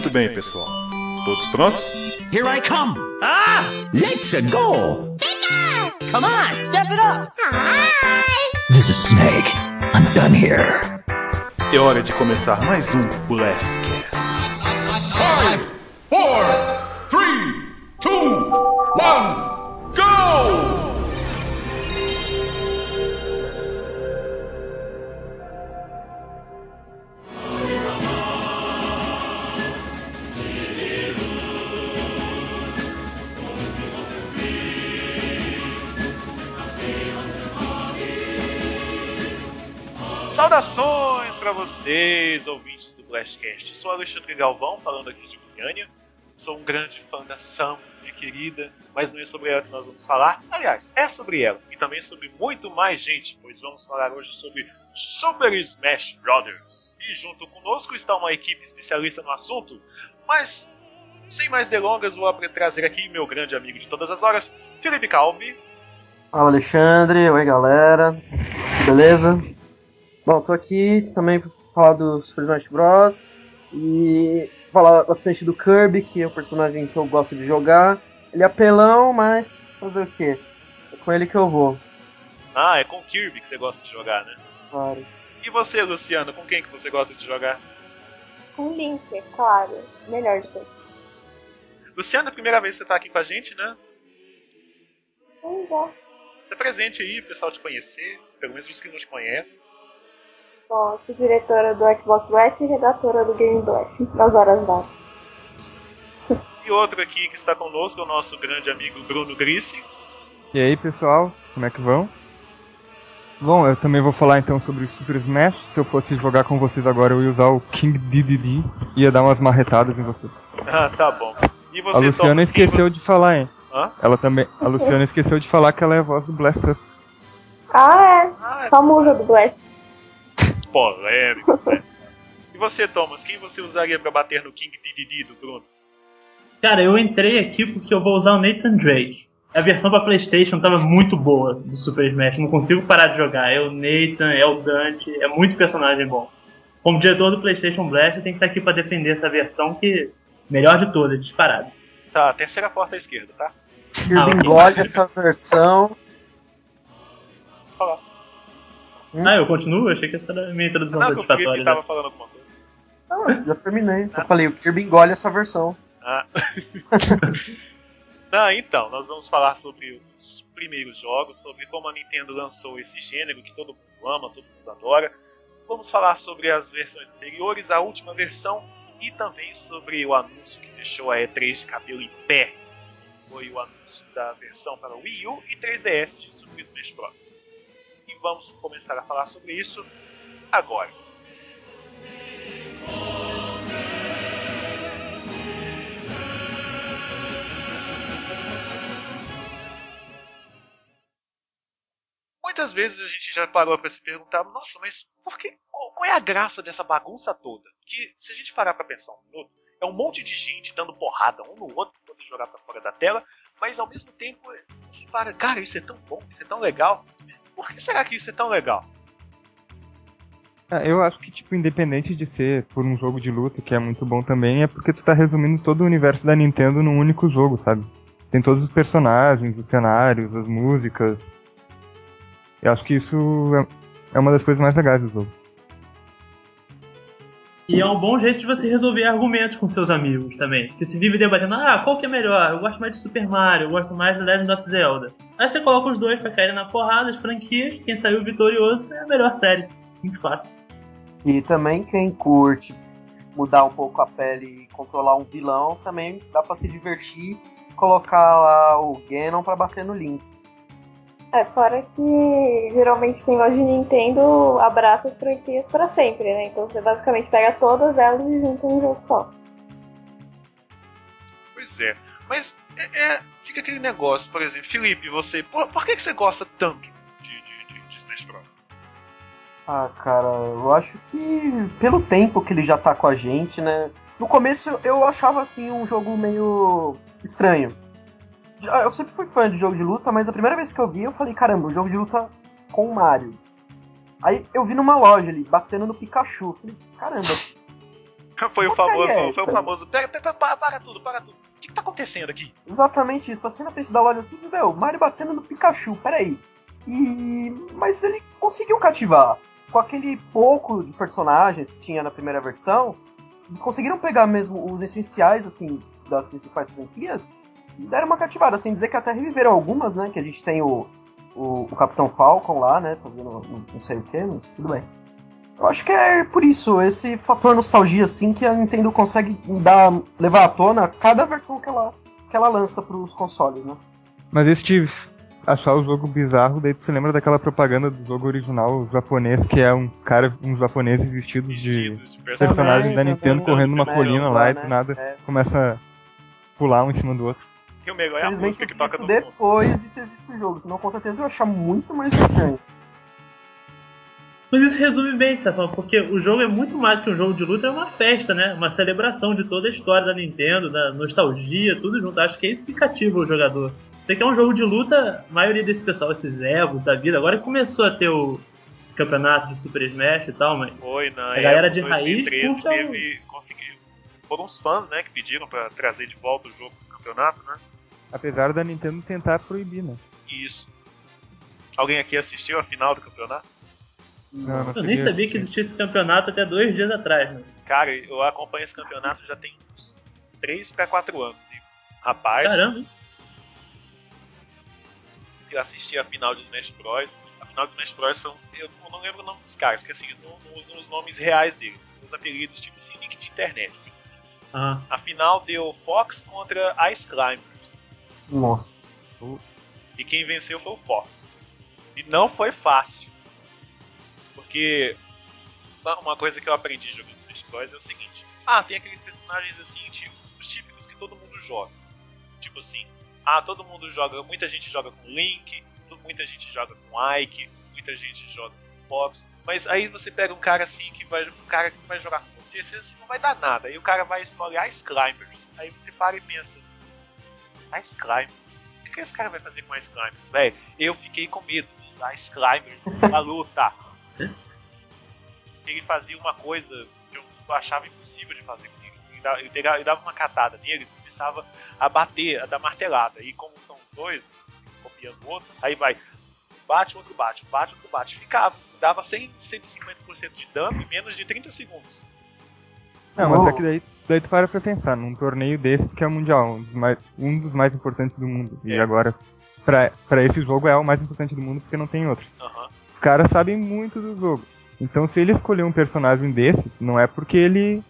Muito bem, pessoal. Todos prontos? Here I come! Ah! Let's go! Come on, step it up! This is Snake. I'm done here. É hora de começar mais um Blastcast. Para vocês, ouvintes do Blastcast. Sou Alexandre Galvão, falando aqui de Goiânia. Sou um grande fã da Samus, minha querida, mas não é sobre ela que nós vamos falar. Aliás, é sobre ela e também sobre muito mais gente, pois vamos falar hoje sobre Super Smash Bros. E junto conosco está uma equipe especialista no assunto, mas sem mais delongas, vou trazer aqui meu grande amigo de todas as horas, Felipe Calvi. Fala Alexandre, oi galera, beleza? Bom, tô aqui também pra falar do Super Smash Bros. E falar bastante do Kirby, que é o personagem que eu gosto de jogar. Ele é apelão, mas fazer o quê? É com ele que eu vou. Ah, é com o Kirby que você gosta de jogar, né? Claro. E você, Luciano, com quem que você gosta de jogar? Com Link, é claro. Melhor de todos. Luciano, é a primeira vez que você tá aqui com a gente, né? Pois é. Tá presente aí, o pessoal te conhecer, pelo menos os que não te conhecem. Bom, eu sou diretora do Xbox Blast e redatora do Game Blast, nas horas vagas. E outro aqui que está conosco é o nosso grande amigo Bruno Grissi. E aí pessoal, como é que vão? Bom, eu também vou falar então sobre o Super Smash. Se eu fosse jogar com vocês agora, eu ia usar o King DDD e ia dar umas marretadas em vocês. Ah, tá bom. E você, a Luciana esqueceu você- de falar, hein? Hã? Ela também, a Luciana esqueceu de falar que ela é a voz do Blaster. Ah, Ah, é. Famosa do Blast. Polêmico, né? E você, Thomas, quem você usaria pra bater no King DDD do Bruno? Cara, eu entrei aqui porque eu vou usar o Nathan Drake. A versão pra PlayStation tava muito boa do Super Smash, não consigo parar de jogar. É o Nathan, é o Dante, é muito personagem bom. Como diretor do PlayStation Blast, eu tenho que estar aqui pra defender essa versão que melhor de todas, disparado. Tá, terceira porta à esquerda, tá? Ah, ok. engole essa versão. Falar. Ah, eu continuo? Eu achei que essa era a minha introdução Não, que o Felipe satisfatória. tava né? falando alguma coisa. Ah, já terminei. Eu falei, o Kirby engole essa versão. Ah. Não, então, nós vamos falar sobre os primeiros jogos, sobre como a Nintendo lançou esse gênero que todo mundo ama, todo mundo adora. Vamos falar sobre as versões anteriores, a última versão e também sobre o anúncio que deixou a E3 de cabelo em pé. Foi o anúncio da versão para Wii U e 3DS de Super Smash Bros. Vamos começar a falar sobre isso agora. Muitas vezes a gente já parou para se perguntar, nossa, mas por que, qual é a graça dessa bagunça toda? Que se a gente parar para pensar um minuto, é um monte de gente dando porrada um no outro para poder jogar para fora da tela, mas ao mesmo tempo você para, cara, isso é tão bom, isso é tão legal. Por que será que isso é tão legal? Ah, eu acho que, tipo, independente de ser por um jogo de luta, que é muito bom também, é porque tu tá resumindo todo o universo da Nintendo num único jogo, sabe? Tem todos os personagens, os cenários, as músicas. Eu acho que isso é, é uma das coisas mais legais do jogo. E é um bom jeito de você resolver argumentos com seus amigos também. Porque se vive debatendo, ah, qual que é melhor? Eu gosto mais de Super Mario, eu gosto mais de Legend of Zelda. Aí você coloca os dois pra caírem na porrada, as franquias, quem saiu vitorioso é a melhor série. Muito fácil. E também quem curte mudar um pouco a pele e controlar um vilão, também dá pra se divertir colocar lá o Ganon pra bater no Link. É, fora que geralmente quem gosta de Nintendo abraça as franquias pra sempre, né? Então você basicamente pega todas elas e junta um jogo só. Pois é, mas é, é- fica aquele negócio, por exemplo, Felipe, você, por, por que, que você gosta tanto de, de, de, de Smash Bros? Ah, cara, eu acho que pelo tempo que ele já tá com a gente, né? No começo eu achava assim um jogo meio estranho. Eu sempre fui fã de jogo de luta, mas a primeira vez que eu vi eu falei, caramba, um jogo de luta com o Mario. Aí eu vi numa loja ali, batendo no Pikachu. Falei, caramba, Foi o famoso, é foi o famoso. Pera, pera, para, para tudo, para tudo. O que, que tá acontecendo aqui? Exatamente isso. Passei na frente da loja assim, meu, Mario batendo no Pikachu, peraí. E. Mas ele conseguiu cativar. Com aquele pouco de personagens que tinha na primeira versão, conseguiram pegar mesmo os essenciais, assim, das principais franquias deram uma cativada. Sem dizer que até reviveram algumas, né? Que a gente tem o, o, o Capitão Falcon lá, né? Fazendo não, sei o que, mas tudo bem. Eu acho que é por isso, esse fator nostalgia, assim, que a Nintendo consegue dar, levar à tona cada versão que ela, que ela lança pros consoles, né? Mas esse de achar o jogo bizarro, daí tu se lembra daquela propaganda do jogo original japonês, que é uns caras, uns japoneses vestidos, Vestidos de de personagens da Nintendo também. correndo numa colina lá, lá e né? do nada É. começa a pular um em cima do outro. E o melhor é a música que toca isso depois de ter visto o jogo, senão com certeza eu ia achar muito mais estranho. Mas isso resume bem, Stefan, porque o jogo é muito mais que um jogo de luta, é uma festa, né? Uma celebração de toda a história da Nintendo, da nostalgia, tudo junto. Acho que é isso que cativa o jogador. Você quer um jogo de luta, a maioria desse pessoal, esses Evos da vida, agora começou a ter o campeonato de Super Smash e tal, mas Foi na A galera de raiz 2013 curte teve, conseguiu. Foram os fãs, né, que pediram pra trazer de volta o jogo campeonato, né? Apesar da Nintendo tentar proibir, né? Isso. Alguém aqui assistiu a final do campeonato? Não, não eu nem sabia que ser. existia esse campeonato até dois dias atrás, né? Cara, eu acompanho esse campeonato já tem uns 3 pra 4 anos. E, rapaz, Caramba, eu assisti a final de Smash Bros. A final de Smash Bros. foi um. Eu não- lembro o nome dos caras, porque assim, não, não usam os nomes reais deles. São os apelidos tipo assim, nick de internet. Ah, A final deu Fox contra Ice Climbers. Nossa. E quem venceu foi o Fox. E não foi fácil. Porque uma- uma coisa que eu aprendi jogando Smash Bros é o seguinte: ah, tem aqueles personagens assim, tipo, os típicos que todo mundo joga. Tipo assim, ah, todo mundo joga, muita gente joga com Link, muita gente joga com Ike, muita gente joga com Fox. Mas aí você pega um cara assim que vai. Um cara que vai jogar com você, você assim, não vai dar nada. Aí o cara vai escolher Ice Climbers. Aí você para e pensa. Ice Climbers? O que, que esse cara vai fazer com Ice Climbers? Velho, eu fiquei com medo dos Ice Climbers na luta. Ele fazia uma coisa que eu achava impossível de fazer com ele. Ele dava, pegava- uma catada nele e começava a bater, a dar martelada. E como são os dois, copiando o outro, aí vai. Bate, outro bate, bate, outro bate. Ficava. Dava 100, 150% de dano em menos de 30 segundos. Não, mas é que daí, daí tu para pra pensar, num torneio desses que é o Mundial, um dos mais, um dos mais importantes do mundo. E É. agora, pra, pra esse jogo é o mais importante do mundo porque não tem outro. Aham. Os caras sabem muito do jogo. Então se ele escolher um personagem desse, não é porque ele.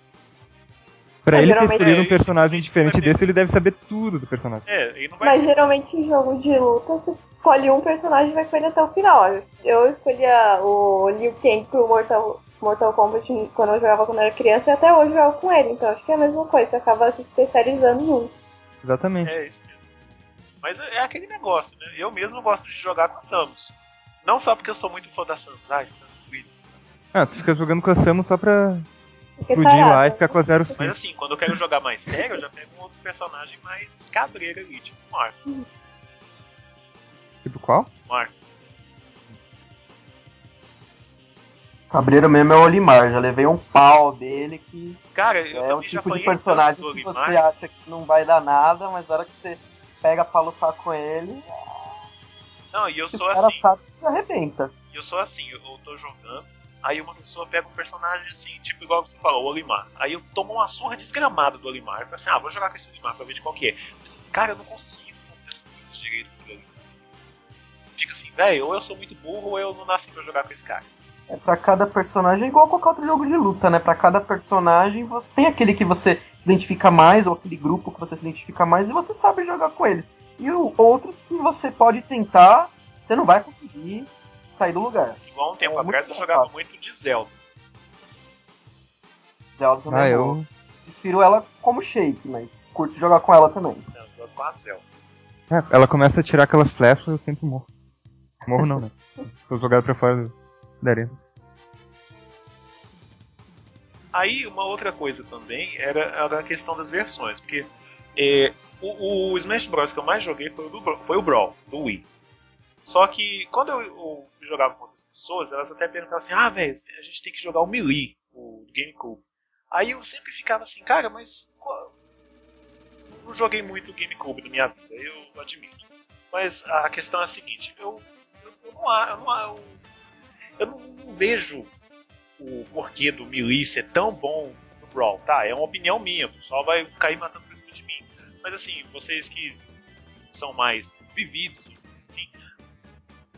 Pra É, ele ter escolhido É, um personagem diferente desse, ele deve saber tudo do personagem. É, ele não vai Mas ser. geralmente em jogo de luta você escolhe um personagem e vai com ele até o final. Eu escolhia o Liu Kang pro Mortal, Mortal Kombat quando eu jogava quando eu era criança e até hoje eu jogo com ele. Então acho que é a mesma coisa, você acaba se especializando junto. Exatamente. É isso mesmo. Mas é aquele negócio, né? Eu mesmo gosto de jogar com a Samus. Não só porque eu sou muito fã da Samus. Ai, Samus, linda. Ah, tu fica jogando com a Samus só pra Porque explodir lá e ficar com a zero Mas fim. assim, quando eu quero jogar mais sério, eu já pego um outro personagem mais cabreiro ali, tipo o Tipo qual? Marco. Cabreiro mesmo é o Olimar, já levei um pau dele que Cara, eu é o já tipo de personagem do que Olimar. você acha que não vai dar nada, mas na hora que você pega pra lutar com ele, Não, e eu sou o cara assim. sabe que se arrebenta. E eu sou assim, eu, eu tô jogando, aí uma pessoa pega um personagem assim, tipo igual você falou, o Olimar. Aí eu tomo uma surra desgramada do Olimar. Eu falo assim, ah, vou jogar com esse Olimar pra ver de qual que é. Mas, cara, eu não consigo fazer as coisas direito com ele. Fica assim, velho, ou eu sou muito burro ou eu não nasci pra jogar com esse cara. É pra cada personagem, igual qualquer outro jogo de luta, né? Pra cada personagem, você tem aquele que você se identifica mais, ou aquele grupo que você se identifica mais, e você sabe jogar com eles. E o- outros que você pode tentar, você não vai conseguir sair do lugar. Igual um tempo É, atrás eu jogava muito de Zelda. Zelda também Ah, é boa. eu. Prefiro ela como shake, mas curto jogar com ela também. Não, eu jogo com a Zelda. É, ela começa a tirar aquelas flechas eu sempre morro. Morro não, né? Sou jogado pra fora da arena. Aí uma outra coisa também era, era a questão das versões, porque é, o, o Smash Bros que eu mais joguei foi o, do, foi o Brawl, do Wii. Só que quando eu, eu jogava com outras pessoas, elas até perguntavam assim, ah velho, a gente tem que jogar o Melee, o GameCube. Aí eu sempre ficava assim, cara, mas. Não joguei muito GameCube na minha vida, eu admito. Mas a questão é a seguinte, eu, não, não, eu, eu não vejo o porquê do Melee ser tão bom no Brawl, tá? É uma opinião minha, o pessoal vai cair matando por cima de mim. Mas assim, vocês que são mais vividos, assim,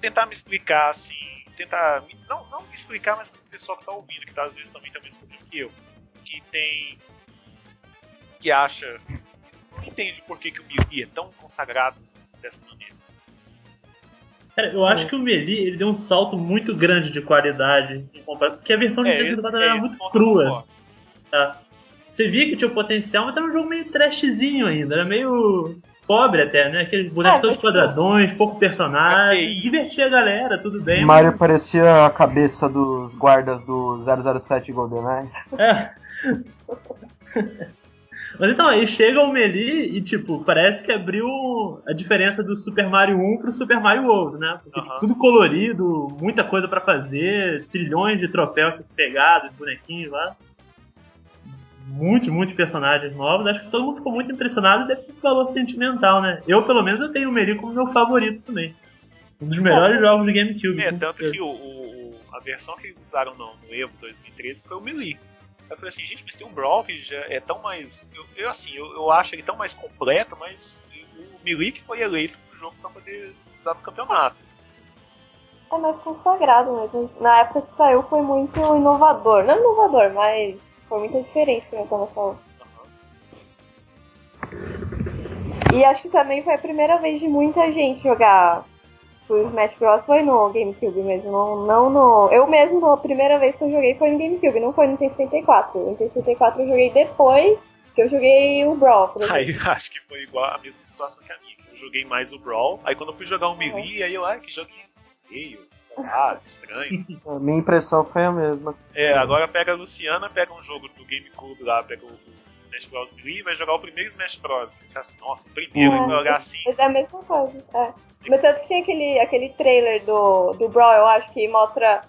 tentar me explicar, assim, tentar, não, não me explicar, mas o pessoal que tá ouvindo, que tá, às vezes também tá mesmo que eu, que tem, que acha, não entende por que, que o Melee é tão consagrado dessa maneira. Cara, eu acho que o Melee ele deu um salto muito grande de qualidade porque a versão de É, 364 é era muito crua. Tá? Você via que tinha o potencial, mas era um jogo meio trashzinho ainda, era meio pobre até, né? Aqueles bonecos É, todos mas- quadradões, pouco personagem, Ok. divertia a galera, tudo bem. Mario parecia a cabeça dos guardas do 007 GoldenEye. É. Mas então, aí chega o Melee e, tipo, parece que abriu a diferença do Super Mario 1 pro Super Mario World, né? Porque Aham. tudo colorido, muita coisa pra fazer, trilhões de troféus pra ser pegado, de bonequinhos lá. Muitos, muitos personagens novos. Acho que todo mundo ficou muito impressionado e deve ter esse valor sentimental, né? Eu, pelo menos, eu tenho o Melee como meu favorito também. Um dos melhores jogos de GameCube. É, tanto certeza. que o, o- a versão que eles usaram no, no Evo 2013 foi o Melee. Eu falei assim, gente, mas tem um Brawl que já é tão mais. Eu, eu, assim, eu, eu acho ele tão mais completo, mas o que foi eleito pro jogo pra poder usar no campeonato. É mais consagrado mesmo. Na época que saiu foi muito inovador. Não inovador, mas foi muita diferença que eu tava falando. E acho que também foi a primeira vez de muita gente jogar o Smash Bros. Foi no GameCube mesmo, não, não no. Eu mesmo, a primeira vez que eu joguei foi no GameCube, não foi no T64. No T64 eu joguei depois que eu joguei o Brawl. Aí acho que foi igual a mesma situação que a minha. que Eu joguei mais o Brawl, aí quando eu fui jogar o Melee, aí eu, ai, que joguinho feio, sei lá, estranho. A minha impressão foi a mesma. É, agora pega a Luciana, pega um jogo do GameCube lá, pega o Smash Bros. Melee e vai jogar o primeiro Smash Bros. Você assim, nossa, o primeiro É. vai jogar assim. Mas é a mesma coisa, é. Mas tanto que tem aquele, aquele trailer do, do Brawl, eu acho, que mostra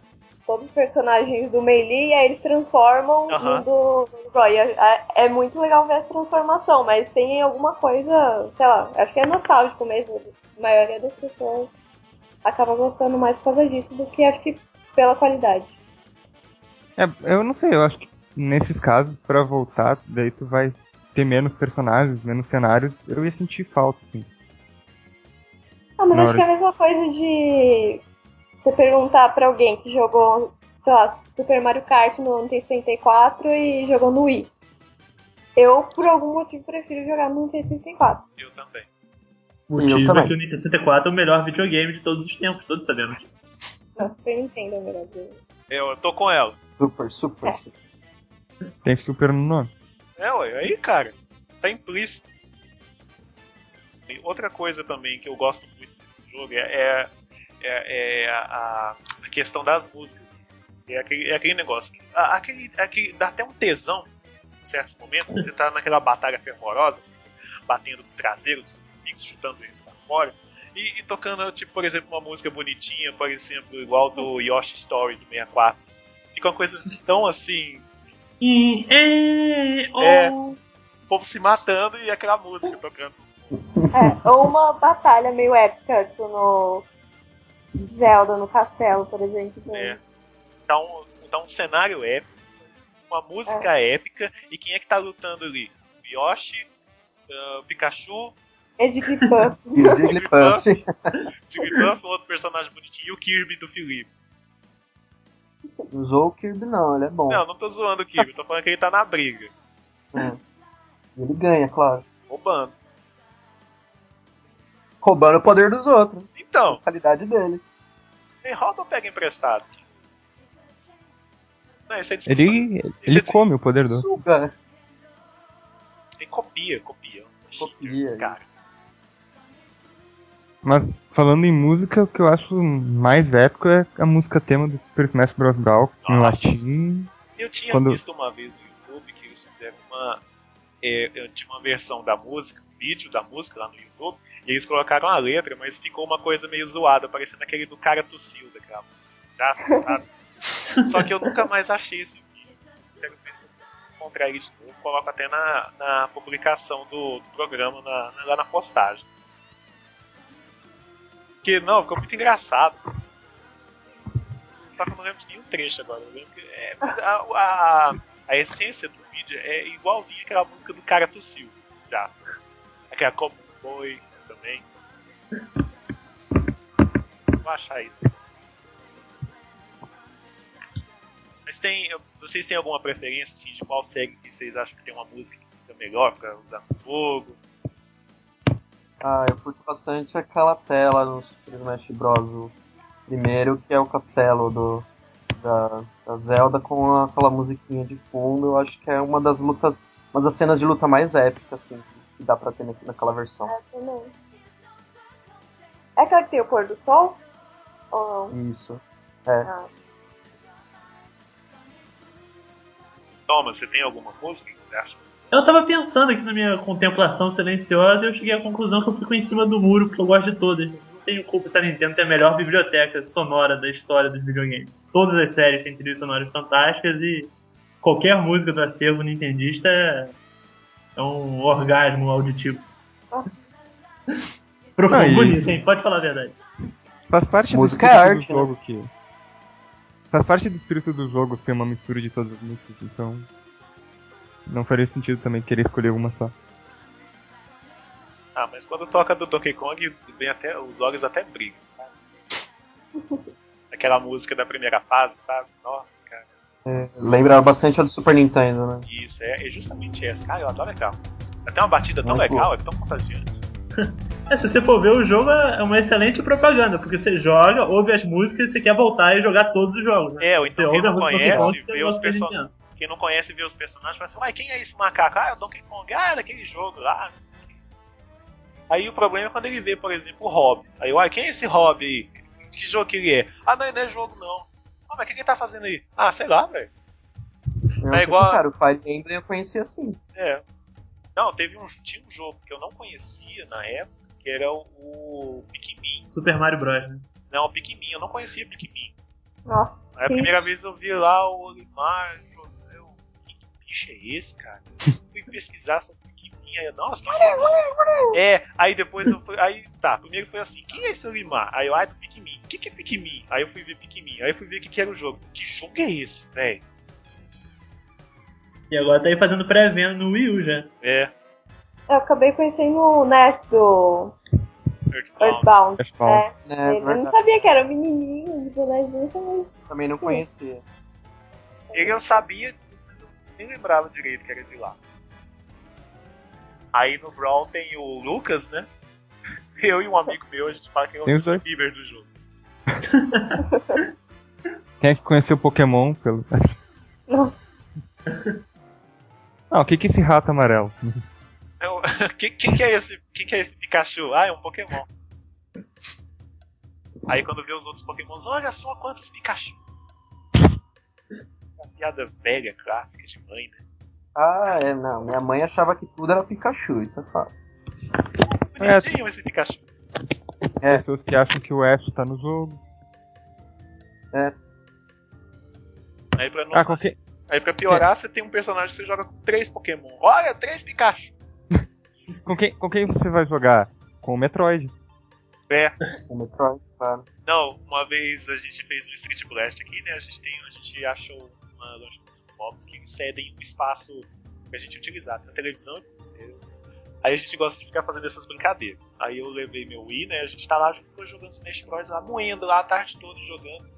todos os personagens do Melee e aí eles transformam no do, do Brawl. E é, é muito legal ver essa transformação, mas tem alguma coisa, sei lá, acho que é nostálgico mesmo. A maioria das pessoas acaba gostando mais por causa disso do que acho que pela qualidade. É, eu não sei, eu acho que nesses casos, pra voltar, daí tu vai ter menos personagens, menos cenários, eu ia sentir falta, assim. Ah, mas Na acho hora que é a mesma coisa de você perguntar pra alguém que jogou, sei lá, Super Mario Kart no Nintendo 64 e jogou no Wii. Eu, por algum motivo, prefiro jogar no Nintendo 64. Eu também. O Eu motivo também. é que o Nintendo 64 é o melhor videogame de todos os tempos, todos sabemos disso. Não, Super Nintendo é o melhor jogo. Eu tô com ela. Super, super, É. super. Tem super no nome. É, ué, aí, cara, tá implícito. E outra coisa também que eu gosto muito desse jogo é, é, é a, a questão das músicas. É aquele, é aquele negócio. Aquele, aquele, dá até um tesão em certos momentos. Você tá naquela batalha fervorosa, batendo no traseiro dos inimigos, chutando eles pra fora. E, e tocando, tipo, por exemplo, uma música bonitinha, por exemplo, igual do Yoshi Story do 64. Fica uma coisa tão assim, E, é, É. oh. o povo se matando e aquela música tocando. É, ou uma batalha meio épica, tipo no Zelda, no castelo, por exemplo. É. Tá um, tá um cenário épico, uma música épica, e quem é que tá lutando ali? O Yoshi, o Pikachu, É Jigglypuff. E Jigglypuff. Jigglypuff, outro personagem bonitinho, e o Kirby do Felipe. Usou o Kirby não, ele é bom. Não, não tô zoando o Kirby, tô falando que ele tá na briga, É. Ele ganha, claro. roubando. Roubando o poder dos outros. Então, A qualidade dele. ele rouba ou pega emprestado? Não, isso é discussão. Ele, Isso ele é- come o poder do outro. Suga. Ele copia, copia. Copia. Cara, Mas falando em música, o que eu acho mais épico é a música tema do Super Smash Bros. Brawl em latim. Eu tinha Quando- visto uma vez no YouTube que eles fizeram uma. é, eu tinha uma versão da música, um vídeo da música lá no YouTube, e eles colocaram a letra, mas ficou uma coisa meio zoada, parecendo aquele do cara tossiu daquela. Já, sabe? Só que eu nunca mais achei esse vídeo. Quero ver se eu encontrar ele de novo, coloco até na, na publicação do, do programa, na- lá na postagem. Porque, não, ficou muito engraçado. Só que eu não lembro de nenhum trecho agora. Que, é, a, a, a essência do vídeo é igualzinha aquela música do cara tossiu, de aspas. Aquela como foi também. Vou achar isso. Mas tem. Vocês têm alguma preferência assim, de qual série que vocês acham que tem uma música que fica melhor pra usar no jogo? Ah, eu curto bastante aquela tela no Super Smash Bros. O primeiro, que é o castelo do, da, da Zelda com aquela musiquinha de fundo. Eu acho que é uma das lutas, uma das cenas de luta mais épicas, assim, que dá pra ter na- naquela versão. É, também. É aquela que tem o pôr do sol? Ou? Isso. É. Ah, Thomas, você tem alguma música que você acha? Eu tava pensando aqui na minha contemplação silenciosa e eu cheguei à conclusão que eu fico em cima do muro porque eu gosto de todas. Não tenho culpa se a Nintendo tem a melhor biblioteca sonora da história dos videogames. Todas as séries têm trilhas sonoras fantásticas e qualquer música do acervo nintendista é, é um orgasmo auditivo. Profundo, bonito, hein? Pode falar a verdade. Faz parte Música do é espírito arte, do né? jogo que. Faz parte do espírito do jogo ser uma mistura de todas as músicas, então. Não faria sentido também querer escolher uma só. Ah, mas quando toca do Donkey Kong, vem até, os olhos até brilham, sabe? Aquela música da primeira fase, sabe? Nossa, cara. É, lembra bastante a do Super Nintendo, né? Isso, é, é justamente essa. Cara, eu adoro aquela música. Até uma batida tão Muito legal, é tão contagiante. É, se você for ver o jogo, é uma excelente propaganda, porque você joga, ouve as músicas e você quer voltar e jogar todos os jogos. Né? É, ou Você então quem ouve não conhece, Kong, você vê os gosta do person... Nintendo. Quem não conhece vê os personagens fala assim, uai, quem é esse macaco? Ah, é o Donkey Kong, ah, é daquele jogo lá, não sei o quê. Aí o problema é quando ele vê, por exemplo, o Rob. Aí, uai, quem é esse Rob aí? Que jogo que ele é? Ah, não, ele não é jogo não. Ah, mas o que ele tá fazendo aí? Ah, sei lá, velho. Eu É igual- sincero, o Fire Emblem eu conheci assim. É. Não, teve um, tinha um jogo que eu não conhecia na época, que era o, o Pikmin. Super Mario Bros. Né? Não, o Pikmin, eu não conhecia Pikmin. nossa. Aí a primeira vez eu vi lá o Olimar, que bicho é esse, cara? Fui pesquisar sobre o Pikmin, aí eu, nossa, que jogo. É, aí depois eu fui, aí tá, primeiro foi assim, quem é esse Olimar? Aí eu, ah, é do Pikmin, o que, que é Pikmin? Aí eu fui ver Pikmin, aí eu fui ver o que, que era o jogo. Que jogo é esse, velho? E agora tá aí fazendo pré-venda no Wii U já. É, Eu acabei conhecendo o NES do Earthbound. Earthbound. É. É, Eu não sabia que era um menininho de bonezinho também. Também não conhecia. Ele eu sabia, mas nem lembrava direito que era de lá. Aí no Brawl tem o Lucas, né? Eu e um amigo meu, a gente fala que é o. Bieber do jogo. Quem é que conheceu Pokémon pelo. Nossa. Ah, o que que é esse rato amarelo? É o- Quem, quem que é esse, quem que é esse Pikachu? Ah, é um Pokémon. Aí quando vê os outros Pokémons, olha só quantos Pikachu. Piada velha, clássica de mãe, né? Ah, é, não. Minha mãe achava que tudo era Pikachu, isso é fato. Bonitinho esse Pikachu. É. Pessoas que acham que o Ash tá no jogo. Aí pra, não, Ah, qualquer. aí pra piorar, você tem um personagem que você joga com três Pokémon. Olha, três Pikachu. Com quem, com quem você vai jogar? Com o Metroid. É. O Metroid, claro. Não, uma vez a gente fez um Street Blast aqui, né? A gente, tem, a gente achou uma loja de mobs que cedem um espaço pra gente utilizar na televisão. Aí a gente gosta de ficar fazendo essas brincadeiras. Aí eu levei meu Wii, né? A gente tá lá ficou jogando Smash Bros. lá, moendo lá a tarde toda jogando.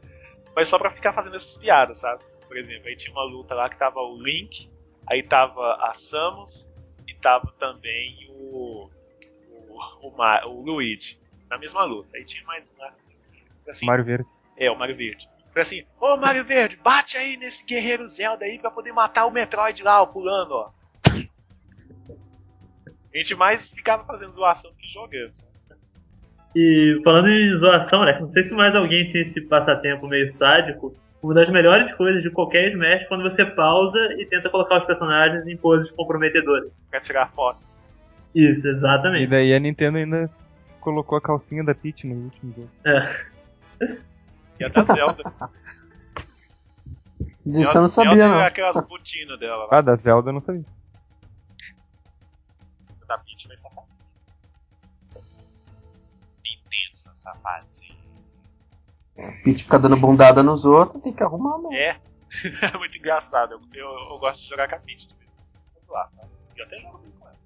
Mas só pra ficar fazendo essas piadas, sabe? Por exemplo, aí tinha uma luta lá que tava o Link, aí tava a Samus e tava também o. o, o, o Luigi. Na mesma luta. Aí tinha mais um lá. Assim, Mario Verde. é, o Mario Verde. Foi assim, ô Mario Verde, bate aí nesse guerreiro Zelda aí pra poder matar o Metroid lá, ó, pulando, ó. A gente mais ficava fazendo zoação que jogando. sabe? E falando em zoação, né? Não sei se mais alguém tinha esse passatempo meio sádico. Uma das melhores coisas de qualquer Smash é quando você pausa e tenta colocar os personagens em poses comprometedoras. Pra tirar fotos. Isso, E exatamente. daí a Nintendo ainda colocou a calcinha da Peach no último jogo. E a da Zelda. Disso eu não sabia, Zelda não. é aquelas botinas dela lá. Ah, da Zelda eu não sabia. Da Peach vai sapatinho. Intensa sapatinho. Peach fica dando bundada nos outros, tem que arrumar mesmo. É. É muito engraçado. Eu, eu, eu gosto de jogar com a Peach. quando lá, tá? E eu até jogo bem com ela.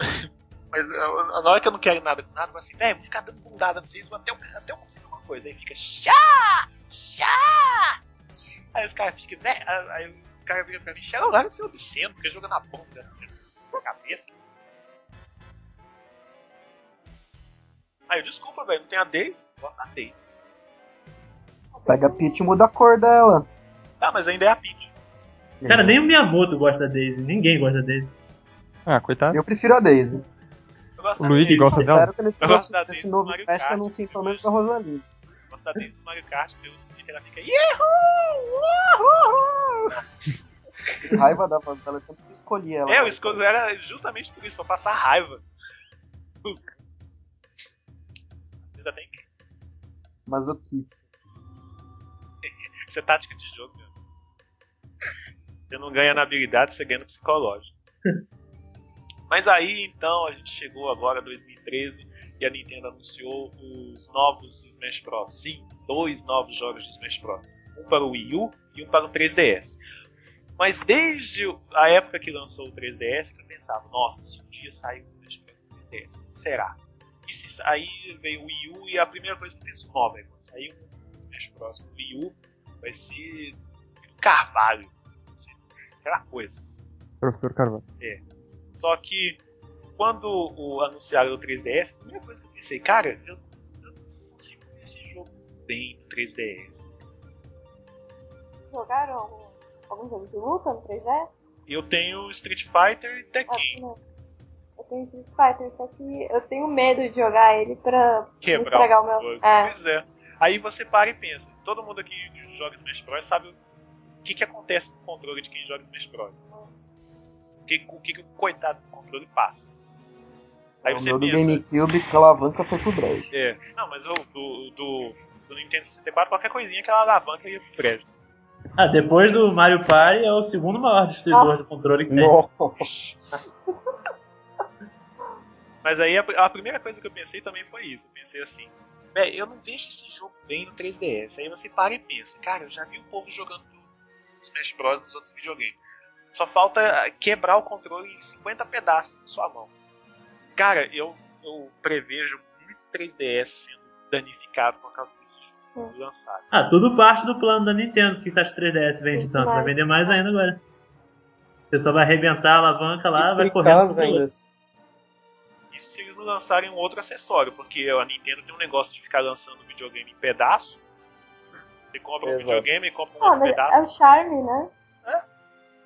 Mas eu- na hora que eu não quero nada com nada, eu falo assim, velho, vou ficar dando bundada vocês até eu, até eu conseguir uma coisa. Aí fica chá! Chá! Aí os caras ficam, velho, aí os caras viram pra mim, Shadow, larga de ser obsceno, fica jogando a bunda na cabeça. Aí eu, desculpa, velho, não tem a Daisy, gosto da Daisy. Pega a Peach e muda a cor dela. Tá, mas ainda é a Peach. Cara, nem o Miyamoto gosta da Daisy. Ninguém gosta da Daisy. Ah, coitado. Eu prefiro a Daisy. Eu gosto O da Luigi gosta dela? Espero que nesse, Eu gosto nesse Daisy novo Mario Smash Kart. anunciem pelo menos a Rosalie. Eu da Daisy do Mario Kart, você usa o ela fica Yahoo! Raiva da dela, eu sempre escolhi ela. É, eu escolhi ela justamente por isso, pra passar raiva. Já tem que. Masoquista. Isso é tática de jogo, meu. Você não ganha na habilidade, você ganha no psicológico. Mas aí, então, a gente chegou agora 2013 e a Nintendo anunciou os novos Smash Bros. Sim, dois novos jogos de Smash Bros. Um para o Wii U e um para o 3DS. Mas desde a época que lançou o 3DS, que eu pensava, nossa, se um dia sair o Smash Bros. no 3DS, como será? E se aí veio o Wii U e a primeira coisa que eu penso, velho, quando sair um Smash Bros. no Wii U, vai ser carvalho. Aquela coisa. Professor Carvalho. Só que quando o, anunciaram o 3DS, a primeira coisa que eu pensei, cara, eu, eu não consigo ver esse jogo bem no 3DS. Jogaram algum, algum jogo de luta no 3DS? Eu tenho Street Fighter e Ah, Tekken. não. Eu tenho Street Fighter, só que eu tenho medo de jogar ele pra Quebrar o meu. É. Pois é. Aí você para e pensa, todo mundo aqui que joga Smash Bros sabe o que, que acontece com o controle de quem joga Smash Bros. O que, o que, que o coitado do controle passa. Aí o você meu do pensa, GameCube, que a alavanca foi pro brejo. É. Não, mas o do, do, do Nintendo 64, qualquer coisinha que ela alavanca ia pro prédio. Ah, depois do Mario Party é o segundo maior distribuidor Nossa. de controle que tem. Nossa. Mas aí a, a primeira coisa que eu pensei também foi isso. Eu pensei assim, velho, eu não vejo esse jogo bem no 3DS. Aí você para e pensa, cara, eu já vi o povo jogando Smash Bros nos outros videogames. Só falta quebrar o controle em 50 pedaços na sua mão. Cara, eu, eu prevejo muito 3DS sendo danificado por causa desse jogo Hum. lançado. Ah, tudo parte do plano da Nintendo, que você acha que 3DS vende tanto. Vai vender mais ainda agora. Você só vai arrebentar a alavanca lá, vai E correr ainda. outro. Isso se eles não lançarem um outro acessório, porque a Nintendo tem um negócio de ficar lançando videogame em pedaço. Você compra um Exato. videogame e compra um Ah, outro mas pedaço é o charme, né?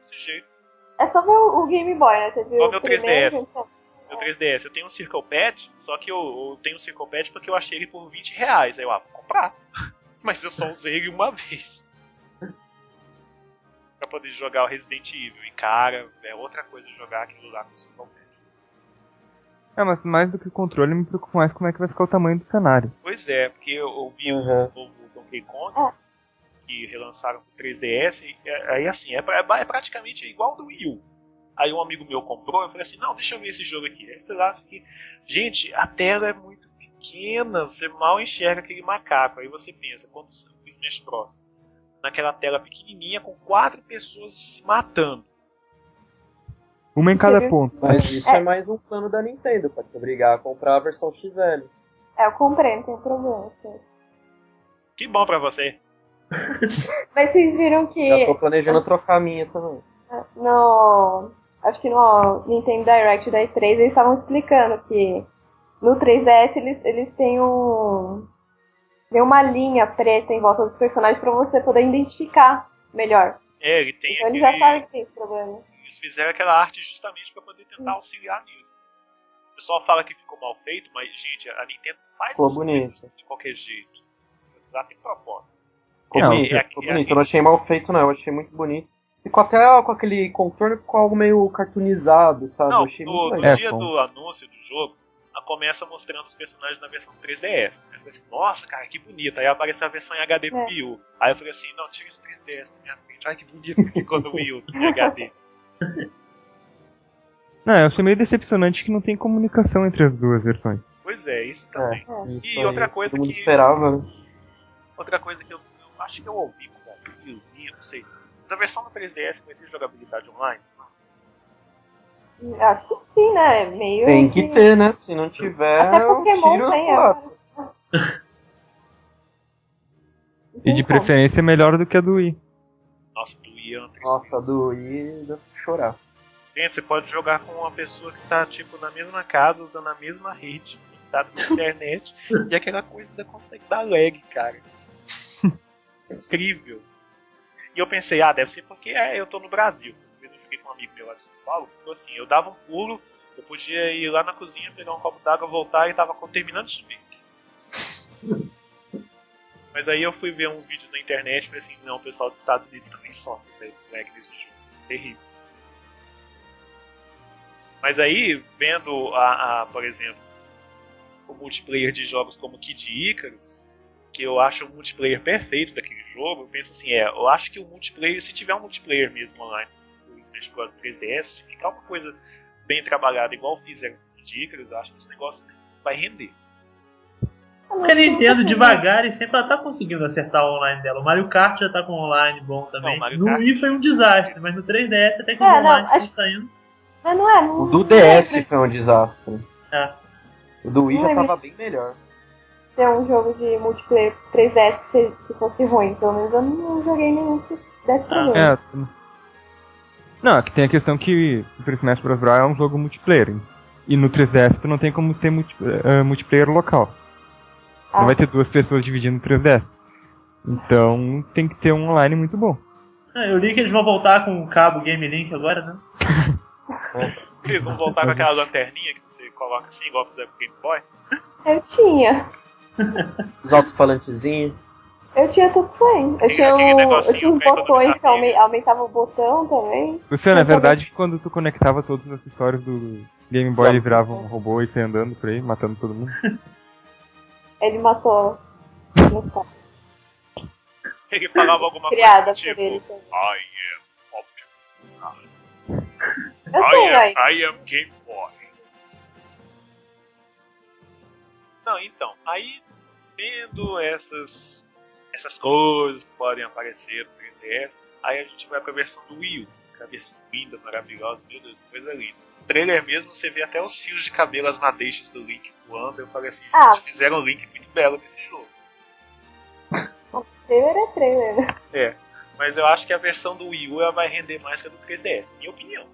desse jeito. É só ver o, o Game Boy, né? Você viu o meu primeiro, 3DS. então- Meu 3DS, eu tenho um Circle Pad, só que eu, eu tenho um Circle Pad porque eu achei ele por 20 reais. Aí eu, ah, vou comprar. Mas eu só usei ele uma vez. pra poder jogar o Resident Evil. E cara, é outra coisa jogar aquilo lá com o Circle Pad. É, mas mais do que o controle, me preocupa mais como é que vai ficar o tamanho do cenário. Pois é, porque eu ouvi Uhum. o novo Donkey Kong, É. que relançaram pro 3DS, e é- aí assim, é, é é praticamente igual ao do Wii U. Aí um amigo meu comprou, eu falei assim, não, deixa eu ver esse jogo aqui. Aí ele falou assim, gente, a tela é muito pequena, você mal enxerga aquele macaco. Aí você pensa, quando o Smash Bros. Naquela tela pequenininha com quatro pessoas se matando. Uma em cada ponto. Mas isso é. mais um plano da Nintendo, pra te obrigar a comprar a versão XL. É, eu comprei, não tem problema com isso. Que bom pra você. Mas vocês viram Já que tô planejando trocar a minha também. no. Acho que no Nintendo Direct da E3 eles estavam explicando que no 3DS eles, eles têm um. Tem uma linha preta em volta dos personagens pra você poder identificar melhor. É, ele tem Então eles aquele... já sabem que tem esse problema. Eles fizeram aquela arte justamente pra poder tentar auxiliar nisso. O pessoal fala que ficou mal feito, mas, gente, a Nintendo faz Ficou bonito. de qualquer jeito. Lá tem propósito. Ficou É, é- ficou é- bonito. Eu não achei mal feito, não. Eu achei muito bonito. E com até com aquele contorno com algo meio cartoonizado, sabe? eu Não, achei no, muito no. É, dia com- do anúncio do jogo, ela começa mostrando os personagens na versão 3DS. Aí eu falei assim, nossa, cara, que bonito. Aí apareceu a versão em HD É. Wii U. Aí eu falei assim, não, tira esse 3DS da minha frente. Ai, que bonito que ficou no Wii U, em HD. Não, eu achei meio decepcionante que não tem comunicação entre as duas versões. Pois é, isso também. É, isso E aí, outra coisa todo mundo que- esperava, né? Outra coisa que eu, eu acho que eu ouvi com o Wii U, não sei. Mas a versão do 3DS vai ter jogabilidade online? Acho que sim, né? Meio. Tem que ter, né? Se não tiver, Até Pokémon tiro tem, a é. E de preferência melhor do que a do Wii. Nossa, do Wii é uma tristeza. Nossa, do Wii dá pra chorar. Gente, você pode jogar com uma pessoa que tá, tipo, na mesma casa, usando a mesma rede, tá na internet, e aquela coisa ainda consegue dar lag, cara. Incrível. Eu pensei, ah, deve ser porque é, eu tô no Brasil. Eu fiquei com um amigo meu lá de São Paulo, então assim, eu dava um pulo, eu podia ir lá na cozinha, pegar um copo d'água, voltar e tava terminando de subir. Mas aí eu fui ver uns vídeos na internet e falei assim, não, o pessoal dos Estados Unidos também sofre né, lag desse jogo. Terrível. Mas aí, vendo, a, a, por exemplo, o multiplayer de jogos como Kid Icarus, que eu acho o multiplayer perfeito daquele jogo, eu penso assim, é, eu acho que o multiplayer, se tiver um multiplayer mesmo online do Smash Bros 3DS, se ficar uma coisa bem trabalhada, igual fizeram com Kid Icarus, eu acho que esse negócio vai render. Porque a Nintendo devagar e sempre ela tá conseguindo acertar o online dela. O Mario Kart já tá com online bom também. Não, no Kart- Wii foi um desastre, mas no 3DS até que É, não, online acho- saindo. Mas não é. Não, O do não DS foi um desastre. É. O do Wii Não já lembro. tava bem melhor. Ter um jogo de multiplayer 3DS que, se- que fosse ruim. Pelo menos eu não joguei nenhum que desse pra mim. É. Não, aqui tem a questão que Super Smash Bros. Brawl é um jogo multiplayer. E no 3DS tu não tem como ter multi- eh, multiplayer local. Ah. Não vai ter duas pessoas dividindo o 3DS. Então tem que ter um online muito bom. Ah, Eu li que eles vão voltar com o cabo Game Link agora, né? Eles vão voltar com aquela lanterninha que você coloca assim, igual fizeram com o Game Boy. Eu tinha. Os alto-falantezinhos. Eu tinha tudo isso aí. Eu Aquele- tinha, um, eu tinha uns botões que aumentavam o botão também. Luciano, é Eu verdade que quando tu conectava todos os acessórios do Game Boy, ele virava um robô e saia andando por aí, matando todo mundo? Ele matou. Ele falava alguma Criada coisa por tipo, ele também. I am Optimus. Eu I tenho am, aí. I am Game Boy. Não, então, aí vendo essas essas coisas que podem aparecer no 3DS, aí a gente vai pra versão do Wii U, que é a versão linda, maravilhosa, meu Deus, coisa linda. No trailer mesmo você vê até os fios de cabelo, as madeixas do Link voando, eu falei assim, Ah. gente, fizeram um Link muito belo nesse jogo. Trailer é trailer, né? É, mas eu acho que a versão do Wii U ela vai render mais que a do 3DS, minha opinião.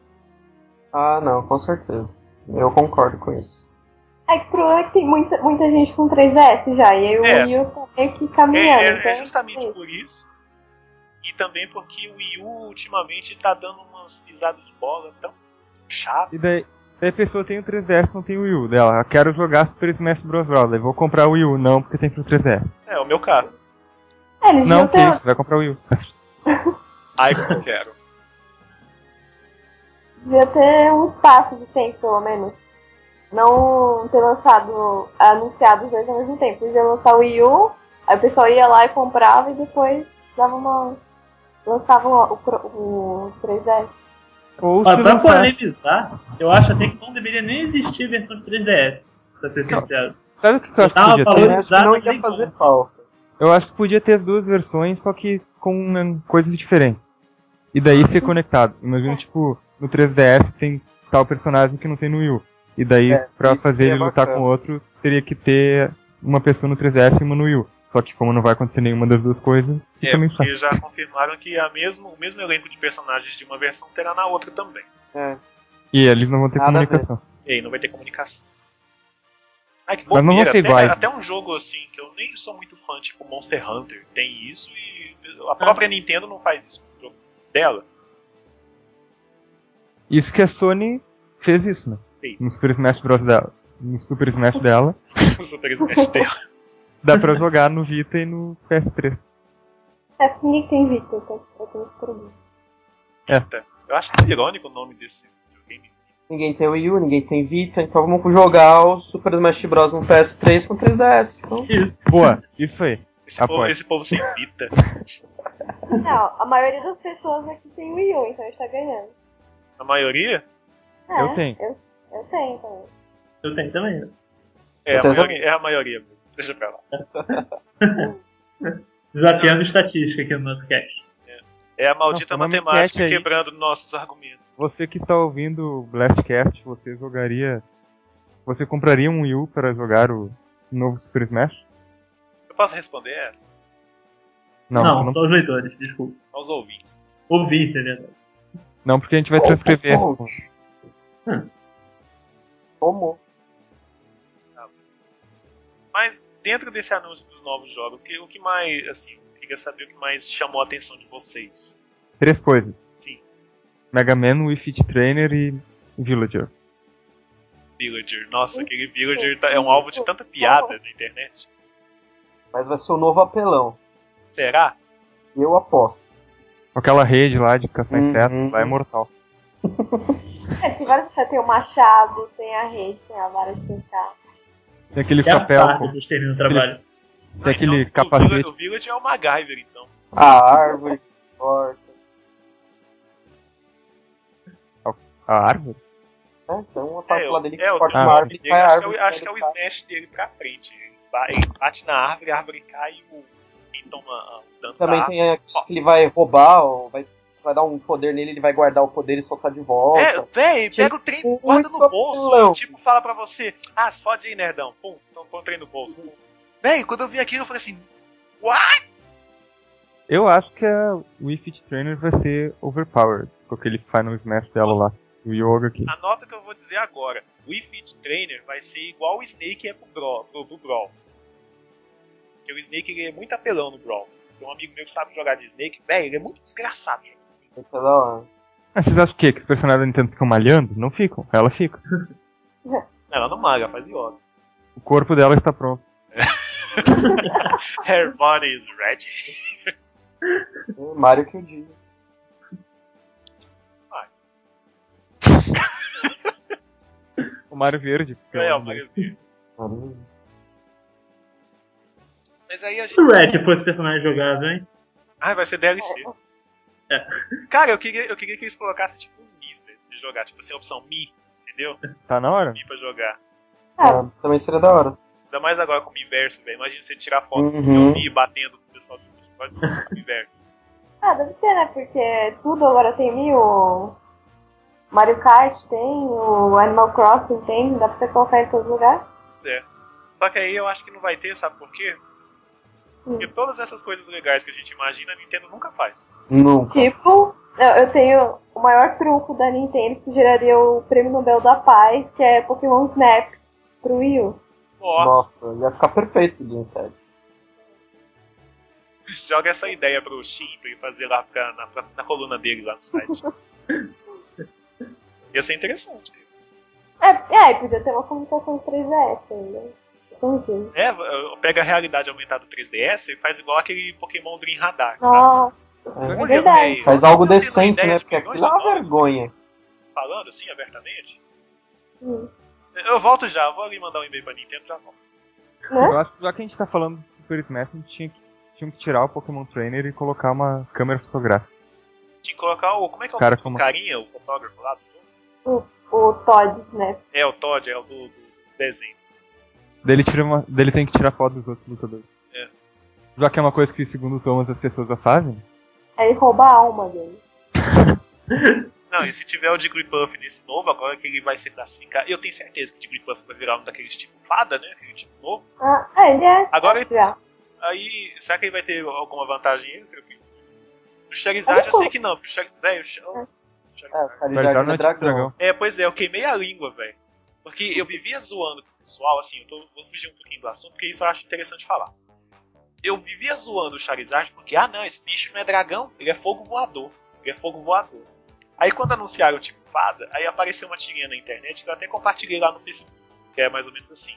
Ah, não, com certeza. Eu concordo com isso. É que o problema é que tem muita, muita gente com 3DS já, e aí o É. Wii U tá meio que É, caminhando. é- então, é justamente sim. por isso. E também porque o Wii U ultimamente tá dando umas pisadas de bola tão chato. E daí, daí a pessoa tem o 3DS não tem o Wii U dela. Eu quero jogar Super Smash Bros. Daí vou comprar o Wii U, não, porque tem pro 3DS. É o meu caso. É, eles Não, que isso, vai comprar o Wii U. Ai, como eu quero. devia ter um espaço de tempo, pelo menos. Não ter lançado, anunciado os dois ao mesmo tempo. Podia lançar o Wii U, aí o pessoal ia lá e comprava e depois dava uma. lançava o, o, o 3DS. Ou se pra polemizar, eu acho até que não deveria nem existir versão de 3DS, pra ser Não. sincero. Sabe o que eu acho que podia ter? Eu acho que não ia fazer falta. Eu acho que podia ter as duas versões, só que com né, coisas diferentes. E daí ser conectado. Imagina, tipo, no 3DS tem tal personagem que não tem no Wii U. E daí, É, pra fazer seria ele lutar bacana. com o outro, teria que ter uma pessoa no 3DS e uma no Wii U. Só que como não vai acontecer nenhuma das duas coisas, É, porque já confirmaram que a mesmo, o mesmo elenco de personagens de uma versão terá na outra também. É. E eles não vão ter Nada comunicação. E aí não vai ter comunicação. Ai, que Mas não vão ser até, iguais. até um jogo assim, que eu nem sou muito fã, tipo Monster Hunter, tem isso e a própria Nintendo não faz isso no jogo dela. Isso que a Sony fez isso, né? Fez. No Super Smash Bros. dela. No Super Smash dela, O Super Smash dela. dá pra jogar no Vita e no PS3. É, porque ninguém tem Vita, então eu tenho esse problema. Eu acho tão irônico o nome desse videogame. Ninguém tem Wii U, ninguém tem Vita, então vamos jogar o Super Smash Bros. no PS3 com 3DS. Então, Isso. Boa, isso aí. Esse povo, esse povo sem fita. Não, a maioria das pessoas aqui tem Wii U, então a gente tá ganhando. A maioria? É, Eu tenho. Eu, eu tenho também. Eu tenho também. É, a maioria, é a maioria mesmo. Deixa pra lá. Desafiando estatística aqui no nosso cast. É a maldita Nossa, matemática aí. quebrando nossos argumentos. Você que tá ouvindo o Blastcast, você jogaria. Você compraria um Wii U para jogar o novo Super Smash? Eu posso responder essa? Não, Não, não, só os leitores, desculpa. Aos ouvintes. Ouvinte, é verdade. não, porque a gente vai transcrever. Como? Como? Mas dentro desse anúncio dos novos jogos, que, o que mais, assim, eu queria saber o que mais chamou a atenção de vocês. Três coisas: Sim, Mega Man, Wii Fit Trainer e Villager. Villager. Nossa, aquele Villager tá- é um alvo de tanta piada na internet. Mas vai ser o novo apelão. Será? Eu aposto. Aquela rede lá de caçar Uhum. insetos, lá é mortal. É, tem vários você tem o machado, tem a rede, tem a vara de cintar. Tem aquele É a chapéu, com- o trabalho. tem aquele então, capacete. O Villager é o MacGyver, então. A árvore, porta. A árvore? É, tem uma parte É, lá dele que é, corta Ah. uma árvore e dele, cai a acho, que é, árvore. acho que é o smash dele pra frente. Ele ba- ele bate na árvore, a árvore cai e o quem toma ah, o dano Também tem a, que ele vai roubar, ou vai, vai dar um poder nele, ele vai guardar o poder e soltar de volta. É, véi, pega o trem, guarda no bolso apelão. e tipo fala pra você, ah, se fode aí, nerdão. Pum, então põe o trem no bolso. Véi, quando eu vi aquilo eu falei assim, what? Eu acho que a Wii Fit Trainer vai ser overpowered. Com aquele Final Smash dela lá. O Yoga aqui. Anota o que eu vou dizer agora. O Wii Fit Trainer vai ser igual o Snake é pro Brawl. Pro, pro Brawl. Porque o Snake ele é muito apelão no Brawl. Tem um amigo meu que sabe jogar de Snake, véi, ele é muito desgraçado. É da hora. Mas vocês acham o quê? Que os personagens da Nintendo ficam malhando? Não ficam. Ela fica. Ela não maga, faz yoga. O corpo dela está pronto. Her body is ready. É, Mario que eu digo. O Mario Verde. É, ela- o Mariozinho. Mas aí a Se gente. o Rat fosse personagem jogável, hein? Ah, vai ser DLC. É. Cara, eu queria, eu queria que eles colocassem tipo os Mis, velho, de jogar. Tipo assim, a opção Mi, entendeu? Tá na hora? Mi pra jogar. É, também seria da hora. Ainda mais agora com o Miiverso, velho. Imagina você tirar foto Uhum. do seu Mi batendo com o pessoal do Miiverso. Ah, deve ser, né? Porque tudo agora tem mil. Mario Kart tem, o Animal Crossing tem, dá pra você colocar em todo lugar. Certo. Só que aí eu acho que não vai ter, sabe por quê? Porque todas essas coisas legais que a gente imagina, a Nintendo nunca faz. Nunca. Tipo, eu tenho o maior truco da Nintendo que geraria o Prêmio Nobel da Paz, que é Pokémon Snap pro Wii U. Nossa, Nossa, ia ficar perfeito o Game joga essa ideia pro Shin pra ele fazer lá pra, na, pra- na coluna dele lá no site. Ia ser interessante. É, é, podia ter uma comunicação 3DS ainda. É, pega a realidade aumentada do 3DS e faz igual aquele Pokémon Dream Radar. Nossa, É. é verdade. Faz algo decente, né? de Porque aquilo é uma vergonha. Falando assim, abertamente. Hum. Eu volto já, vou ali mandar um e-mail pra Nintendo e já volto. Né? Eu acho que já que a gente tá falando do Super Smash, a gente tinha que, tinha que tirar o Pokémon Trainer e colocar uma câmera fotográfica. Tinha que colocar o. Como é que é o Cara, como- carinha, o fotógrafo lá do jogo? O, o Todd, né? É, o Todd, é o do, do desenho. Daí ele, tira uma, daí ele tem que tirar foto dos outros lutadores. É. Já que é uma coisa que, segundo o Thomas, as pessoas já fazem. Aí rouba a alma dele. Não, e se tiver o Jigglypuff nesse novo, agora que ele vai ser classificado. Eu tenho certeza que o Jigglypuff vai virar um daqueles tipo fada, né? Aquele tipo novo. Ah, é, ele é. Agora ele-. Aí, será que ele vai ter alguma vantagem extra? O Charizard eu sei que não, porque o Charizard. O o É, o Charizard. Charizard Charizard é é tipo dragão. dragão. É, pois é, eu queimei a língua, velho. Porque eu vivia zoando com o pessoal, assim, eu tô, vou fugir um pouquinho do assunto, porque isso eu acho interessante falar. Eu vivia zoando o Charizard porque, ah não, esse bicho não é dragão, ele é fogo voador. Ele é fogo voador. Aí quando anunciaram o tipo fada, aí apareceu uma tirinha na internet que eu até compartilhei lá no Facebook, que é mais ou menos assim.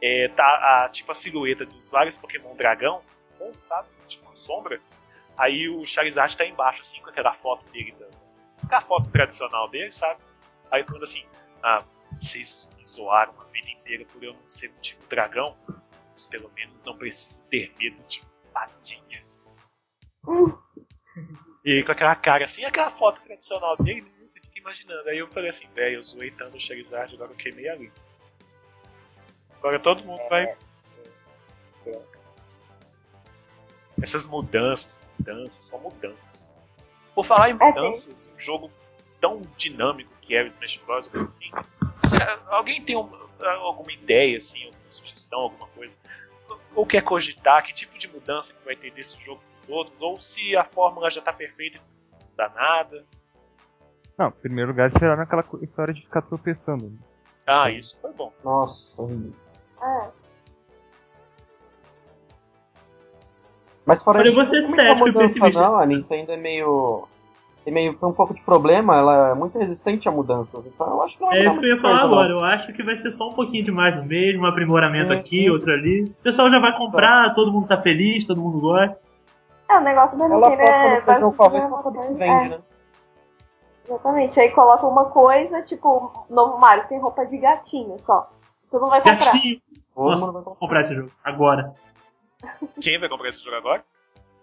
É, tá a, tipo a silhueta dos vários Pokémon dragão, ou, sabe? Tipo uma sombra. Aí o Charizard tá embaixo, assim, com aquela foto dele, da, a foto tradicional dele, sabe? Aí tu manda assim, ah, vocês me zoaram a vida inteira por eu não ser um tipo dragão, mas pelo menos não preciso ter medo de patinha. E aí, com aquela cara assim, aquela foto tradicional dele, né? você fica imaginando. Aí eu falei assim, velho, eu zoei tanto o Charizard, agora eu queimei a língua. Agora todo mundo vai. Essas mudanças, mudanças, são mudanças. Por falar em mudanças, um jogo tão dinâmico que é o Smash Bros. enfim, alguém tem um- alguma ideia, assim, alguma sugestão, alguma coisa? Ou quer cogitar que tipo de mudança que vai ter desse jogo para outros? Ou se a fórmula já tá perfeita e não dá nada? Não, em primeiro lugar será naquela história de ficar tropeçando. né? Ah, isso foi bom. Nossa. É. Mas fora isso, vou ser não tem cético, não. A Nintendo é meio. Tem meio tem um pouco de problema, ela é muito resistente a mudanças. Então eu acho que não vai É isso que eu ia falar não. agora. Eu acho que vai ser só um pouquinho demais do mesmo, um aprimoramento É, aqui, é. outro ali. O pessoal já vai comprar, todo mundo tá feliz, todo mundo gosta. É, o negócio da Ela Nintendo aposta é no feijão com arroz pra basicamente saber que uma vende, coisa- né? é, Exatamente. Aí coloca uma coisa, tipo, novo Mario tem roupa de gatinho só. Tu não vai comprar. Gatinhos! Todo Nossa, preciso comprar esse jogo. Agora. Quem vai comprar esse jogo agora?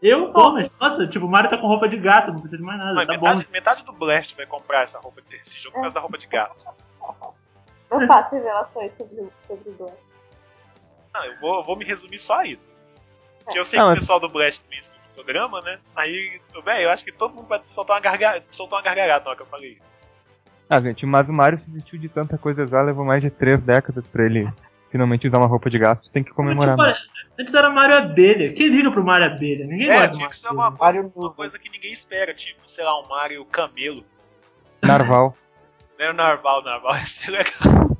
Eu, Thomas. Nossa, tipo, o Mario tá com roupa de gato, não precisa de mais nada. Mas tá metade, bom. metade do Blast vai comprar essa roupa, esse jogo por causa da roupa de gato. Eu faço revelações sobre, o- sobre o Blast. Não, eu vou, eu vou me resumir só a isso. Que eu sei Não, que o mas- pessoal do Blast também escuta o programa, né? Aí, velho, eu acho que todo mundo vai soltar uma, garga... soltar uma gargalhada na hora que eu falei isso. Ah, gente, mas o Mario se vestiu de tanta coisa já, levou mais de três décadas pra ele finalmente usar uma roupa de gato. Tem que comemorar. Tipo, né? antes era Mario Abelha. Quem liga pro Mario Abelha? Ninguém É, gosta tinha Mario que ser uma coisa, Mario uma coisa que ninguém espera, tipo, sei lá, um Mario Camelo. Narval. Né, o Narval, o Narval ia ser legal.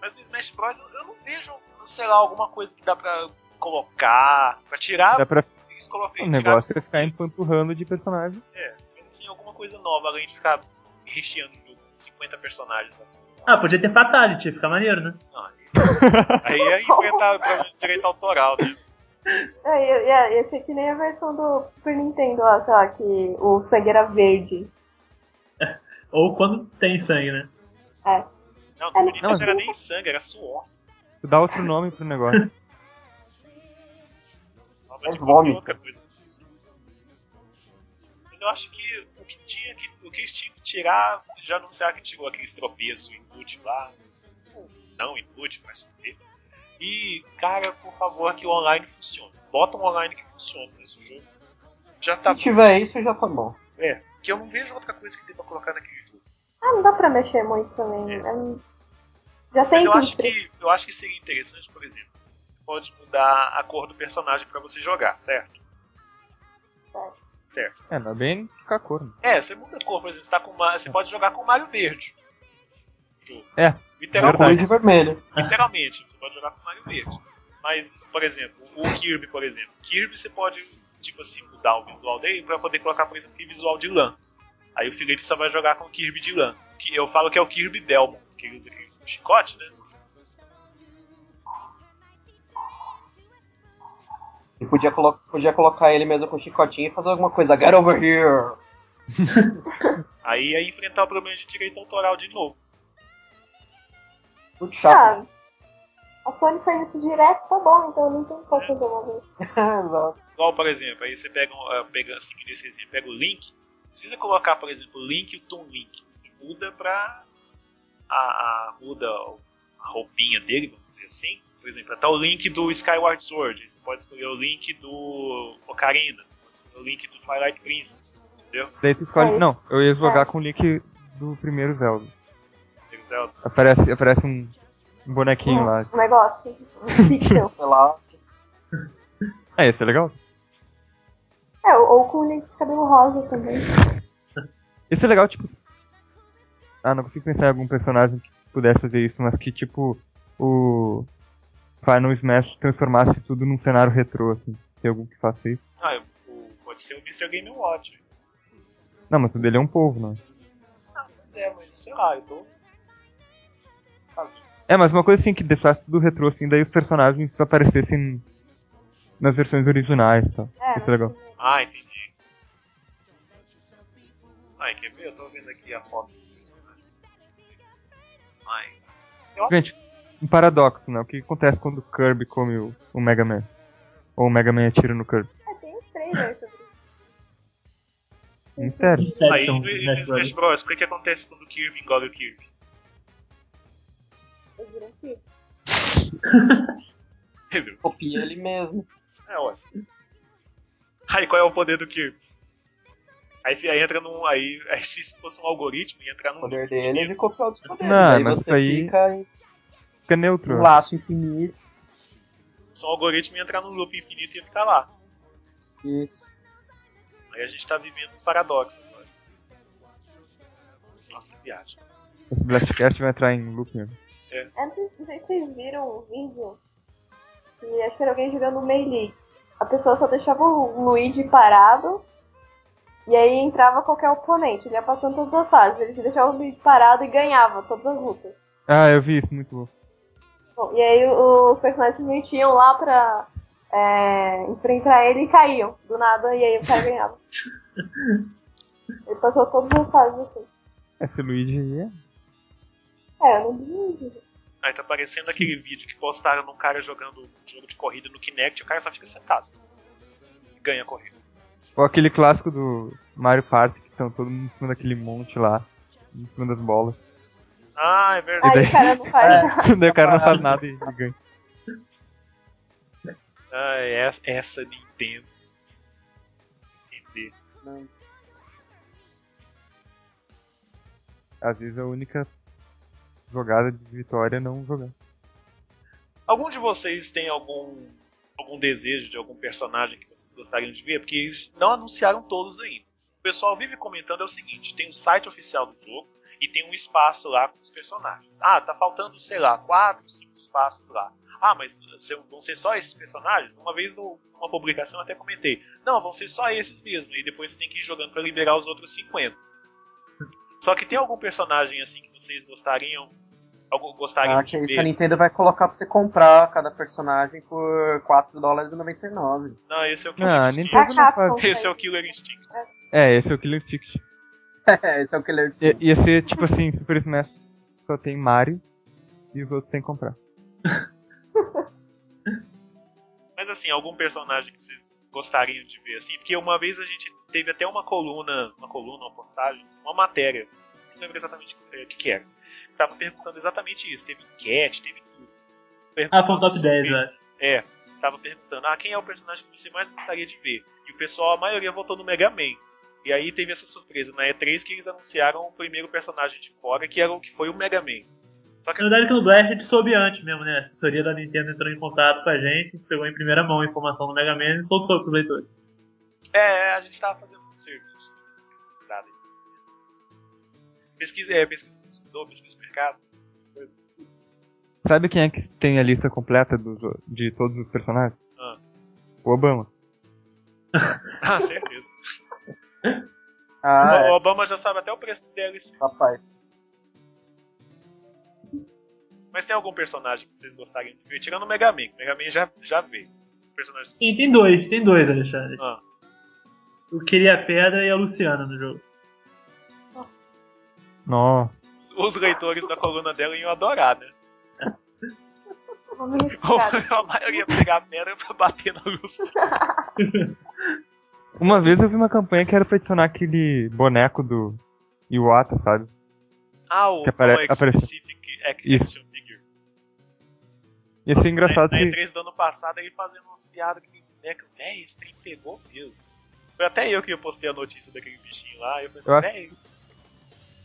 Mas no Smash Bros. eu- não vejo, sei lá, alguma coisa que dá pra colocar, pra tirar. Dá pra... Eles colocam, O negócio é ficar conflitos. empanturrando de personagem. É, mas assim, alguma coisa nova, além de ficar recheando o jogo 50 personagens. né? Ah, podia ter Fatality, ia ficar maneiro, né? Não, aí, ia enfrentar de direito autoral, né? É, ia, ia, ia ser que nem a versão do Super Nintendo lá, sei lá, que o sangue era verde. Ou quando tem sangue, né? É. Não, É, não, não, era nem sangue, era suor. Tu dá outro nome pro negócio. É vômito. Mas eu acho que o que tinha que. O que eles tinham que tirar, já anunciaram que tirou aqueles tropeços inúteis lá. Ou Não inútil, mas saber. E, cara, por favor, que o online funcione. Bota um online que funcione nesse jogo. Já tá Se tiver isso, já tá bom. É, que eu não vejo outra coisa que dê pra colocar naquele jogo. Ah, não dá pra mexer muito também. É. É, Já tem Mas eu acho que eu acho que seria interessante, por exemplo, pode mudar a cor do personagem pra você jogar, certo? Certo. É, não é bem ficar cor. né? É, você muda a cor, por exemplo, você, tá com uma, você pode jogar com o Mario Verde. Jogo. É, Literalmente, Cor de vermelho. literalmente, você pode jogar com o Mario Verde. Mas, por exemplo, o Kirby, por exemplo. Kirby você pode, tipo assim, mudar o visual dele pra poder colocar, por exemplo, aquele visual de lã. Aí o Felipe só vai jogar com o Kirby de lã. Que eu falo que é o Kirby Delmon, que ele usa aquele chicote, né? E podia, colo podia colocar ele mesmo com chicotinho e fazer alguma coisa. Get over here! Aí ia enfrentar o problema de direito autoral de novo. Muito chato. Ah, a Sony faz isso direto, tá bom, então não tem como fazer uma vez. Exato. Igual, por exemplo, aí você pega, um, eh, pega assim, nesse exemplo, pega o Link, não precisa colocar, por exemplo, o Link e o Toon Link. Você muda pra. A, a- muda a roupinha dele, vamos dizer assim. Por exemplo, até o Link do Skyward Sword. Você pode escolher o Link do Ocarina, você pode escolher o Link do Twilight Princess, entendeu? Daí tu escolhe. É. Não, eu ia jogar com o link do primeiro Zelda. Tem o Zelda. Aparece, aparece um, um bonequinho lá. Um negócio. Um pixel. Sei lá. É, esse é legal. é, ou, ou com o link de cabelo rosa também. Esse é legal, tipo. Ah, não consigo pensar em algum personagem que pudesse fazer isso, mas que tipo. O Final Smash transformasse tudo num cenário retrô, assim. Tem algum que faça isso? Ah, eu- o- pode ser o Mr. Game Watch. Não, mas o dele é um povo, não. Ah, mas é, mas sei lá, eu tô. Sabe? É, mas uma coisa assim que deixasse tudo retrô, assim, daí os personagens aparecessem nas versões originais e tal. É, Isso é legal. Ah, entendi. Ai, quer ver? Eu tô vendo aqui a foto dos personagens. Ai. Gente, um paradoxo, né? O que acontece quando o Kirby come o, o Mega Man? Ou o Mega Man atira no Kirby? É, tem uns trailers sobre isso. Mistério. Aí, no, Smash Bros. O que, que acontece quando o Kirby engole o Kirby? Eles viram que Entendeu? Copia ele mesmo. É ótimo. Aí qual é o poder do Kirby? Aí, aí entra num. Aí, aí se fosse um algoritmo, ia entrar num. O poder dele é ele copiar outros poderes. Não, aí mas você isso aí- fica em Fica neutro. um laço infinito. Se um algoritmo ia entrar num loop infinito e ia ficar lá. Isso. Aí a gente tá vivendo um paradoxo agora. Nossa, que viagem. Esse Blastcast vai entrar em loop mesmo. Antes, não sei se vocês viram um vídeo que acho que era alguém jogando Melee. A pessoa só deixava o Luigi parado e aí entrava qualquer oponente. Ele ia passando todas as fases. Ele deixava o Luigi parado e ganhava todas as lutas. Ah, eu vi isso, muito bom. Bom, e aí os personagens se metiam lá pra é, enfrentar ele e caíam do nada e aí o cara ganhava. Ele passou todas as fases assim. Esse Luigi aí é. É, eu não vi. Aí tá aparecendo aquele vídeo que postaram num cara jogando um jogo de corrida no Kinect e o cara só fica sentado. E ganha a corrida. Ou aquele clássico do Mario Party, que estão todo mundo em cima daquele monte lá, em cima das bolas. Ah, é verdade. Aí o cara não faz nada. Daí o cara não faz nada e, ganha. Ah, essa, essa Nintendo. Entender. Às vezes a única jogada de vitória é não jogar. Algum de vocês tem algum algum desejo de algum personagem que vocês gostariam de ver? Porque eles não anunciaram todos ainda. O pessoal vive comentando é o seguinte: tem o site oficial do jogo e tem um espaço lá com os personagens. Ah, tá faltando, sei lá, quatro, cinco espaços lá. Ah, mas vão ser só esses personagens? Uma vez numa publicação eu até comentei. Não, vão ser só esses mesmo. E depois você tem que ir jogando para liberar os outros 50. Só que tem algum personagem assim que vocês gostariam algum, gostariam Ah, de que ver? isso a Nintendo vai colocar pra você comprar cada personagem por 4 dólares e 99. Não, esse é o Killer Não, a Instinct. Nintendo não faz. Esse é o Killer Instinct. É, esse é o Killer Instinct. Esse é o Killer Instinct. Ia ser tipo assim, Super Smash só tem Mario e os outros tem que comprar. Mas assim, algum personagem que vocês gostariam de ver assim? Porque uma vez a gente teve até uma coluna, uma coluna, uma postagem, uma matéria, não lembro exatamente o que, que era. que Tava perguntando exatamente isso. Teve enquete, teve tudo. Ah, foi um top sobre- 10, né? É, tava perguntando, ah, quem é o personagem que você mais gostaria de ver? E o pessoal, a maioria votou no Mega Man. E aí teve essa surpresa na E3 que eles anunciaram o primeiro personagem de fora, que era o que foi o Mega Man. Só que Na assim, verdade, que no Blast a gente soube antes mesmo, né? A assessoria da Nintendo entrou em contato com a gente, pegou em primeira mão a informação do Mega Man e soltou pros leitores. É, a gente tava fazendo um serviço. Pesquisada. Pesquisa, é, pesquisa de consumidor, pesquisa de mercado. Sabe quem é que tem a lista completa dos, de todos os personagens? Ah. O Obama. Ah, certeza. Ah, O Obama já sabe até o preço dos DLC. é, rapaz. Mas tem algum personagem que vocês gostariam de ver? Tirando o Mega Man. O Mega Man já, já veio. Personagem... Sim, tem dois, tem dois, Alexandre. Ah, O Queria Pedra e a Luciana no jogo. Nossa. os leitores da coluna dela iam adorar, né? A maioria ia pegar a pedra pra bater na luz. Uma vez eu vi uma campanha que era pra adicionar aquele boneco do Iwata, sabe? Ah, o Que apare- o apareceu. Specific Action Figure. Ia ser engraçado na, na se. E3 do ano passado ele fazendo umas piadas que boneco, véi, esse trem pegou mesmo. Foi até eu que eu postei a notícia daquele bichinho lá, e eu pensei, Eu acho- véi,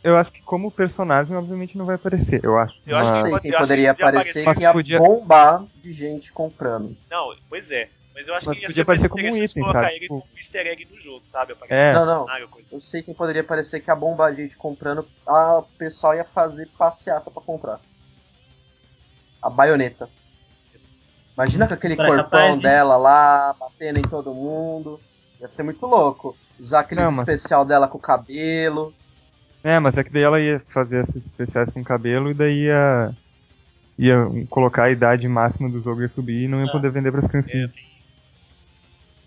Eu acho que como personagem, obviamente, não vai aparecer. Eu acho. Eu acho que sei pode- quem poderia que aparecer aparecer. que ia podia- bombar de gente comprando. não, pois é. Mas eu acho Mas que ia podia ser aparecer como um item, colocar sabe? ele Tipo- como um easter egg do jogo, sabe? Aparecer É. Não, não. Eu assim. sei quem poderia aparecer que ia bombar de gente comprando. A o pessoal ia fazer passeata pra comprar. A baioneta. Imagina com aquele Pra corpão dela lá, batendo em todo mundo. Ia ser muito louco. Usar aquele Não, mas- especial dela com o cabelo. É, mas é que daí ela ia fazer esses especiais com cabelo e daí ia. ia colocar a idade máxima do jogo ia subir e não ia Ah. poder vender pras É, criancinhas. isso.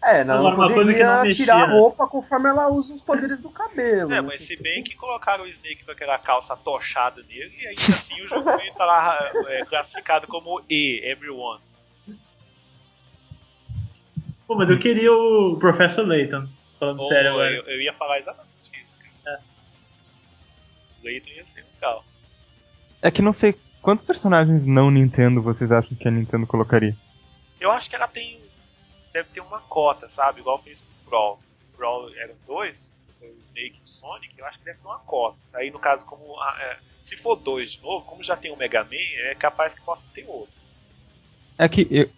É, não, Agora, uma coisa que não mexia, tirar a né? roupa conforme ela usa os poderes do cabelo. É, né? mas se bem que colocaram o Snake com aquela calça tochada nele, e ainda assim o jogo tá lá é, classificado como E, Everyone. Pô, mas eu queria o Professor Layton. Falando Ou, sério agora. eu, eu ia falar exatamente isso, cara. Layton ia ser legal. É que não sei quantos personagens não Nintendo vocês acham que a Nintendo colocaria. Eu acho que ela tem. Deve ter uma cota, sabe? Igual fez com o Brawl. O Brawl eram dois, o Snake e o Sonic, eu acho que deve ter uma cota. Aí no caso, como. a- é, se for dois de novo, como já tem o Mega Man, é capaz que possa ter outro. É que eu-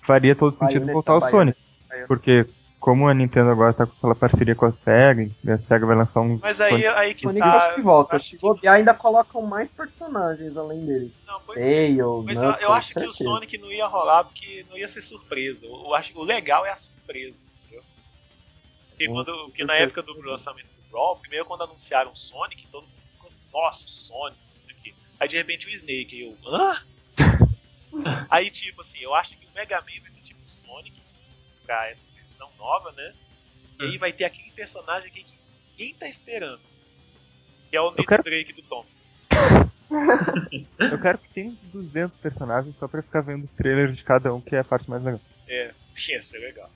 faria todo sentido Bayonetta, voltar o Bayonetta, Sonic. Bayonetta. Porque como a Nintendo agora tá com aquela parceria com a SEGA, e a SEGA vai lançar um. Mas aí, aí que Sonic tá. eu acho que volta. acho Se bobear, ainda colocam mais personagens além dele. Não, pois é. Tail, Mas eu, eu Knuckles, acho que o certeza. Sonic não ia rolar porque não ia ser surpresa. Eu, eu acho que o legal é a surpresa, entendeu? Porque, Hum, quando, porque na certeza. época do lançamento do Brawl, primeiro quando anunciaram o Sonic, todo mundo ficou assim, nossa, o Sonic, isso aqui. Aí de repente o Snake, e eu, hã? Aí tipo assim, eu acho que o Mega Man vai ser tipo o Sonic pra essa versão nova, né? E aí vai ter aquele personagem aqui que ninguém tá esperando. Que é o Nathan quero- Drake do Tom. Eu quero que tenha uns 200 personagens só pra ficar vendo os trailers de cada um, que é a parte mais legal. É, ia ser legal.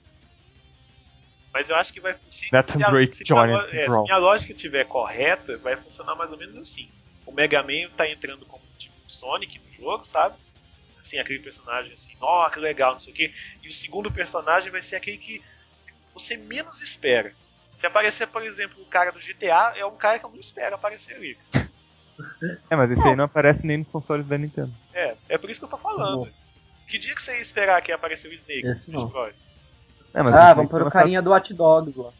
Mas eu acho que vai. Se, Nathan se a- Drake, se é, se minha lógica estiver correta, vai funcionar mais ou menos assim. O Mega Man tá entrando como tipo Sonic no jogo, sabe? Assim, aquele personagem assim, ó, que legal, não sei o quê. E o segundo personagem vai ser aquele que você menos espera. Se aparecer, por exemplo, o cara do GTA, é um cara que eu não espero aparecer ali. É, mas esse aí não aparece nem nos consoles da Nintendo. É, é por isso que eu tô falando. Nossa. Que dia que você ia esperar que ia aparecer o Snake Esse no não. É, mas Ah, vamos pôr o carinha do Hot Dogs lá.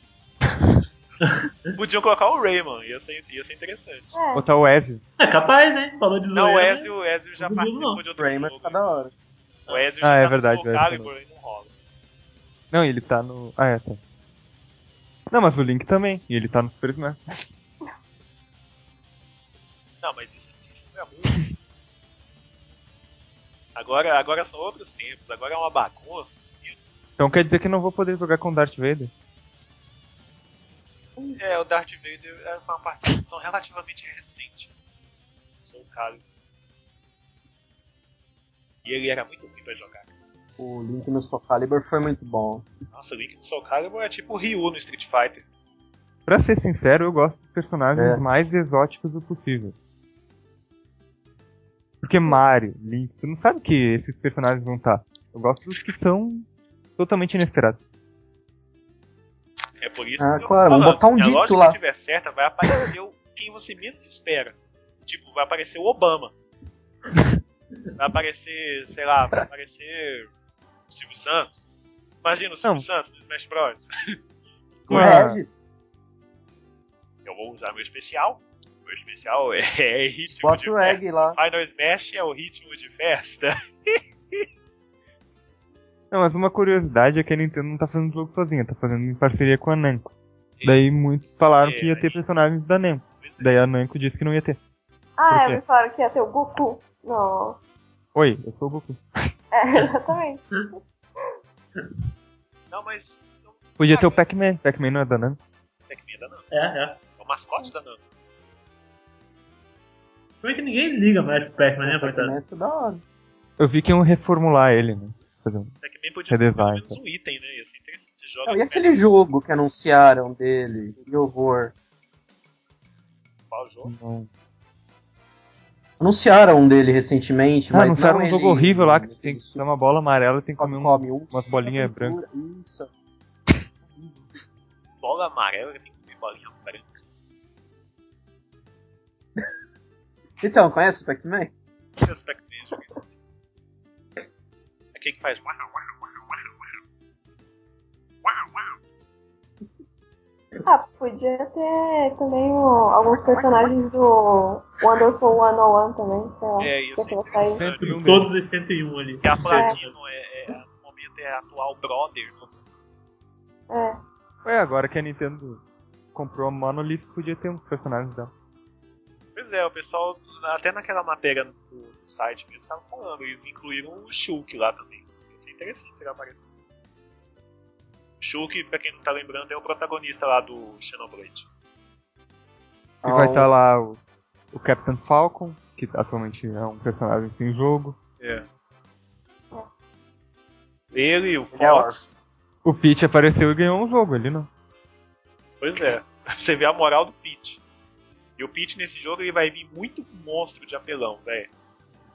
Podiam colocar o Rayman, ia ser, ia ser interessante. É. Botar o Ezio. É capaz, hein? Falou de Não, o zoeira. Ezio, o Ezio já Não, participou não. de outro Rayman jogo. fica da hora. O Ezio Ah, já é tá verdade, no o Soul Ezio Calibur e não rola. Não, ele tá no. Ah, é, tá. Não, mas o Link também. E ele tá no Super Smash. Não, mas isso, isso não é muito. Agora, agora são outros tempos, agora é uma bagunça. Então quer dizer que não vou poder jogar com Darth Vader? É, o Darth Vader é uma participação relativamente recente. Soul Calibur. E ele era muito ruim pra jogar. O Link no Soul Calibur foi muito bom. Nossa, o Link no Soul Calibur é tipo o Ryu no Street Fighter. Pra ser sincero, eu gosto dos personagens É. mais exóticos do possível. Porque Mario, Link, tu não sabe que esses personagens vão estar. Eu gosto dos que são totalmente inesperados. É por isso Ah, que eu claro, falando. botar um Se a dito lógica lá. estiver certa, vai aparecer o quem você menos espera. Tipo, vai aparecer o Obama. Vai aparecer, sei lá, vai aparecer o Silvio Santos. Imagina o Silvio Não. Santos no Smash Bros. O Ah. Regis, Eu vou usar meu especial. Meu especial é, é ritmo bota de o festa. Egg lá. Final Smash é o ritmo de festa. Não, mas uma curiosidade é que a Nintendo não tá fazendo o jogo sozinha, tá fazendo em parceria com a Namco. Daí muitos falaram É, que ia ter personagens da Namco. É. Daí a Namco disse que não ia ter. Ah, é, me falaram que ia ter o Goku. Não. Oi, eu sou o Goku. É, exatamente. Não, mas. Não, Podia Ah, ter o Pac-Man. Pac-Man não é da Namco. Pac-Man da Namco. É, é. É o mascote da Namco. Como é que ninguém liga mais pro Pac-Man, né, coitado? Começa da hora. Eu vi que iam reformular ele, né? Fazer um- Pac-Man podia ser pelo menos tá. um item, né? Ia ser interessante. Você joga Não, e aquele jogo que anunciaram dele? Que horror. principal jogo. Não. Anunciaram um dele recentemente, Ah, mas anunciaram não um jogo ele- horrível lá que tem que ter uma bola amarela e tem que comer um, come um- umas bolinhas brancas. Isso. Bola amarela que tem que ter bolinha branca. Então, conhece o Pac-Man? Que esse Pac-Man joga. Aquele que faz. uau, uau, Ah, podia ter também o- alguns personagens do Wonderful 101 também, sei lá. É isso. que vai sair. Todos os 101 ali. Que a Platino é, é, no momento é a atual brother. É. Ué, agora que a Nintendo comprou a Monolith, podia ter uns personagens dela. Pois é, o pessoal, até naquela matéria do, do site que eles estavam falando, eles incluíram o Shulk lá também. Ia ser interessante se ele aparecesse. Shulk, pra quem não tá lembrando, é o protagonista lá do Xenoblade. E vai estar lá o, o Captain Falcon, que atualmente é um personagem sem jogo. É. Ele, o Ele é Fox. O Peach apareceu e ganhou um jogo ali, não. Pois é. Pra você ver a moral do Peach. E o Peach nesse jogo ele vai vir muito monstro de apelão, velho.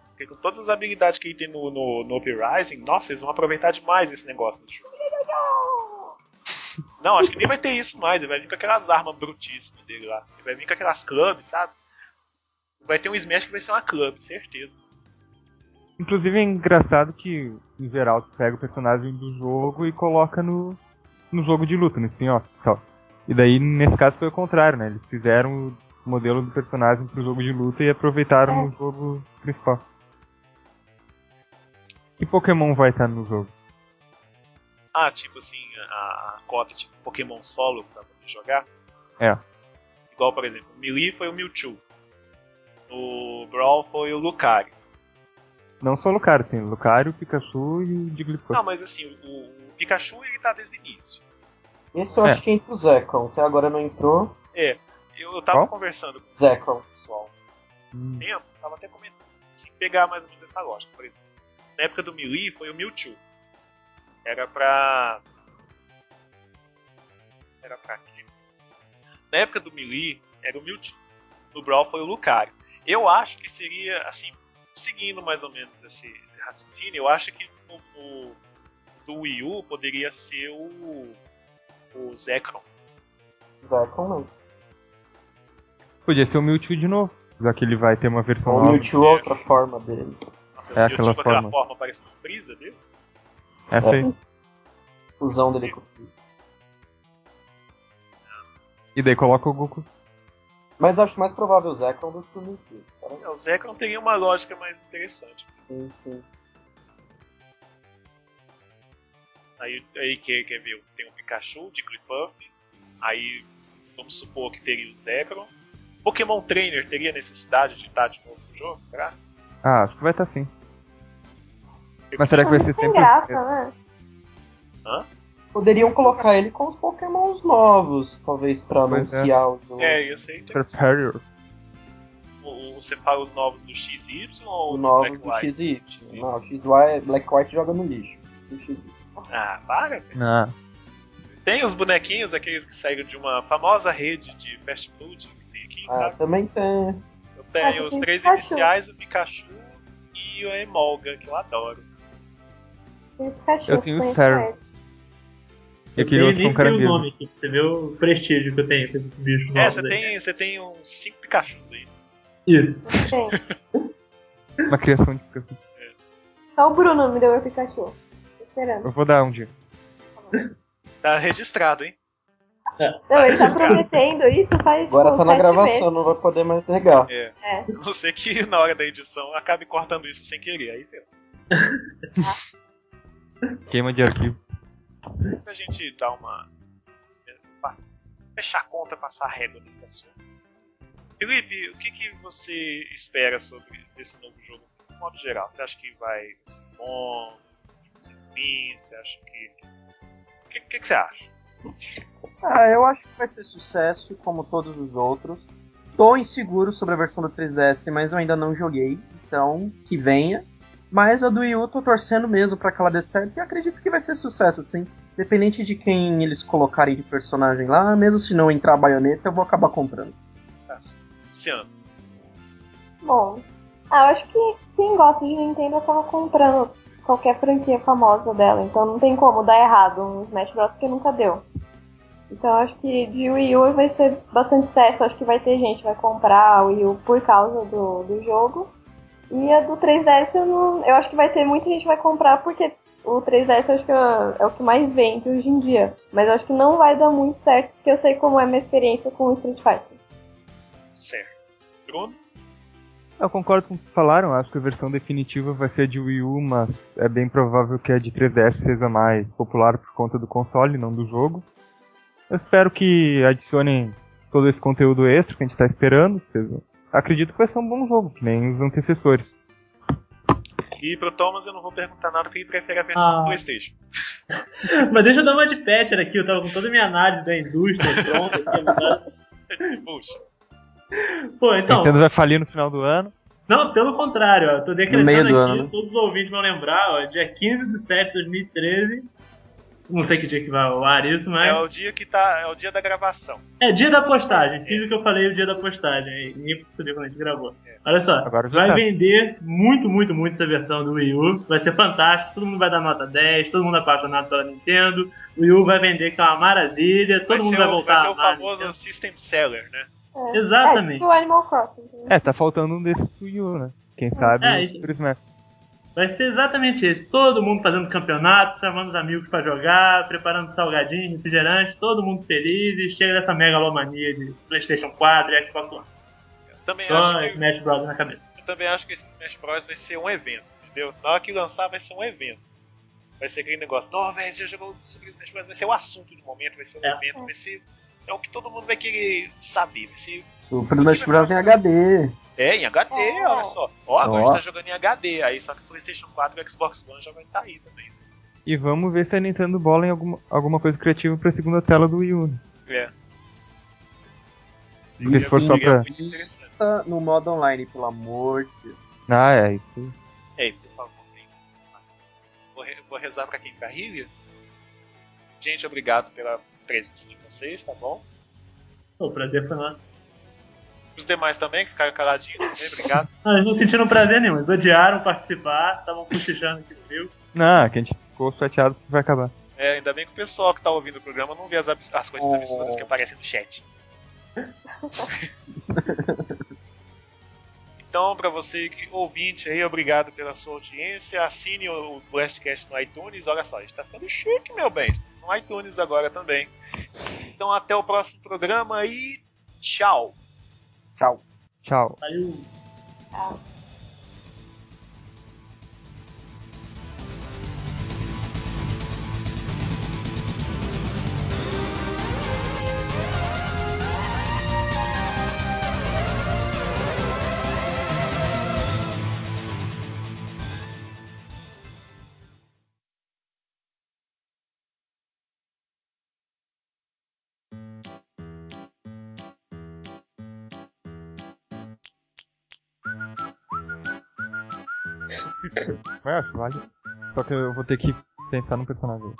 Porque com todas as habilidades que ele tem no, no, no Uprising, nossa, eles vão aproveitar demais esse negócio. Não, acho que nem vai ter isso mais. Ele vai vir com aquelas armas brutíssimas dele lá. Ele vai vir com aquelas clubs, sabe? Vai ter um Smash que vai ser uma club, certeza. Inclusive é engraçado que, em geral, tu pega o personagem do jogo e coloca no, no jogo de luta, no spin-off e tal. E daí, nesse caso, foi o contrário, né? Eles fizeram o modelo do personagem pro jogo de luta e aproveitaram no jogo principal. Que Pokémon vai estar no jogo? Ah, tipo assim, a, a cota tipo Pokémon solo pra poder jogar. É. Igual, por exemplo, o Melee foi o Mewtwo. O Brawl foi o Lucario. Não só o Lucario, tem o Lucario, o Pikachu e o Jigglypuff. Não, mas assim, o, o Pikachu ele tá desde o início. Esse eu É. acho que entra o Zekrom, até agora não entrou. É, eu, eu tava Qual? conversando com Zekrom. o pessoal Hum. tempo, tava até comentando, se pegar mais ou menos essa lógica, por exemplo. Na época do Melee foi o Mewtwo. Era pra. Era pra quê? Na época do Melee era o Mewtwo. No Brawl foi o Lucario. Eu acho que seria, assim, seguindo mais ou menos esse, esse raciocínio, eu acho que no, no- do Wii U poderia ser o. o Zekrom. Zekrom mesmo. Podia ser o Mewtwo de novo, já que ele vai ter uma versão O. Mewtwo é outra forma dele. Nossa, É aquela tipo aquela forma. forma parecendo um Freeza dele. Essa aí. Fusão dele com. E daí coloca o Goku. Mas acho mais provável o Zekrom do que o Mewtwo. Será? É, o Zekrom teria uma lógica mais interessante. Sim, sim. Aí, aí quer, quer ver, tem o Pikachu, o Jigglypuff, aí vamos supor que teria o Zekrom. Pokémon Trainer teria necessidade de estar de novo no jogo, será? Ah, acho que vai estar sim. Mas será que vai ser Sem sempre. graça, né? Poderiam colocar ele com os Pokémons novos, talvez, pra Pois é. anunciar o jogo. É, ia ser interessante. Superior? O- o- Você fala os novos do XY ou O do novo Black do White? XY. XY. Não, o XY, Black White joga no lixo. Ah, para, velho. Tem os bonequinhos, aqueles que saíram de uma famosa rede de fast food que tem aqui, Ah, sabe? também tem. Eu tenho Ah, os tem três Pikachu. iniciais, o Pikachu e o Emolga, que eu adoro. Eu tenho o Sarah. ele. E aquele eu outro nem com sei o caranguejo. nome aqui, pra você ver o prestígio que eu tenho com esses bichos É, você tem, você tem uns 5 Pikachus aí. Isso. Tem. Uma criação de Pikachu. Só o Bruno me deu meu Pikachu. Tô esperando. Eu vou dar um dia. Tá registrado, hein? Não, ele tá registrado. prometendo isso faz Agora tá na gravação, não vai poder mais negar. É. É. Não ser que na hora da edição acabe cortando isso sem querer. Aí deu. Queima de arquivo. Pra gente dar uma. fechar a conta, passar a régua nesse assunto. Felipe, o que, que você espera sobre desse novo jogo, assim, de modo geral? Você acha que vai ser bom? Vai ser ruim? Você acha que. O que, que, que você acha? Ah, eu acho que vai ser sucesso, como todos os outros. Tô inseguro sobre a versão do 3DS, mas eu ainda não joguei, então que venha. Mas a do Wii U tô torcendo mesmo pra que ela dê certo e acredito que vai ser sucesso, sim. Independente de quem eles colocarem de personagem lá, mesmo se não entrar a baioneta, eu vou acabar comprando. Tá, Luciano. Bom, ah, eu acho que quem gosta de Nintendo acaba comprando qualquer franquia famosa dela, então não tem como dar errado um Smash Bros. que nunca deu. Então eu acho que de Wii U vai ser bastante sucesso, acho que vai ter gente que vai comprar o Wii U por causa do, do jogo. E a do 3DS eu, não, eu acho que vai ter muita gente que vai comprar porque o 3DS eu acho que é, é o que mais vende hoje em dia. Mas eu acho que não vai dar muito certo, porque eu sei como é a minha experiência com o Street Fighter. Certo. Bruno? Eu concordo com o que falaram, acho que a versão definitiva vai ser a de Wii U, mas é bem provável que a de 3DS seja mais popular por conta do console, não do jogo. Eu espero que adicionem todo esse conteúdo extra que a gente está esperando. Acredito que vai ser um bom jogo, que nem os antecessores. E pro Thomas eu não vou perguntar nada porque ele prefere a versão Ah. do PlayStation. Mas deixa eu dar uma de Patcher aqui, eu tava com toda a minha análise da indústria pronta aqui. agora. Puxa. Pô, então. Nintendo vai falir no final do ano. Não, pelo contrário, ó, eu tô decretando aqui, ano, né? todos os ouvintes vão lembrar, ó, dia 15 de 7 de 2013. Não sei que dia que vai ao ar isso, mas. É o dia que tá. É o dia da gravação. É dia da postagem, fiz o que eu falei o dia da postagem, ninguém precisa saber quando a gente gravou. Olha só, Agora vai sabe. vender muito, muito, muito essa versão do Wii U, vai ser fantástico, todo mundo vai dar nota 10, todo mundo é apaixonado pela Nintendo, o Wii U vai vender que é uma maravilha, todo vai mundo vai o, voltar vai ser o famoso Nintendo. System Seller, né? É. Exatamente. É, tipo o Animal Crossing. entendeu? É, tá faltando um desses do Wii U, né? Quem sabe É, o Super Smash. Vai ser exatamente isso. Todo mundo fazendo campeonato, chamando os amigos pra jogar, preparando salgadinho, refrigerante, todo mundo feliz e chega dessa megalomania de PlayStation 4 e Xbox One. Também Só acho que, Smash Bros na cabeça. eu também acho que esse Smash Bros vai ser um evento, entendeu? Na hora que lançar, vai ser um evento. Vai ser aquele negócio, oh, velho, você já jogou o Super Smash Bros. Vai ser o assunto do momento, vai ser um É. evento, vai ser. É o que todo mundo vai querer saber. Vai ser. Super Smash Bros. em HD. É, em HD, Oh. olha só. Ó, agora Ó. a gente tá jogando em HD, aí só que o PlayStation 4 e o Xbox One já vai estar aí também. E vamos ver se a Nintendo bola em alguma, alguma coisa criativa pra segunda tela do Wii U. né? É. Porque se for só pra. Tá no modo online, pelo amor de Deus. Ah, é isso. Ei, por favor, vem. Vou, re- vou rezar pra quem? Pra Rívia? Gente, obrigado pela presença de vocês, tá bom? O prazer foi nosso. Os demais também, que ficaram caladinhos também, obrigado. Não, eles não sentiram prazer nenhum, eles odiaram participar, estavam cochichando aqui no viu. Não, que a gente ficou chateado porque vai acabar. É, ainda bem que o pessoal que tá ouvindo o programa não vê as, abs- as coisas absurdas que aparecem no chat. Então, pra você que ouvinte aí, obrigado pela sua audiência. Assine o o Blastcast no iTunes. Olha só, a gente tá ficando chique, meu bem. No iTunes agora também. Então, até o próximo programa e tchau. Tchau. Tchau. Valeu. Vai, acho, vale. Só que eu vou ter que pensar no personagem.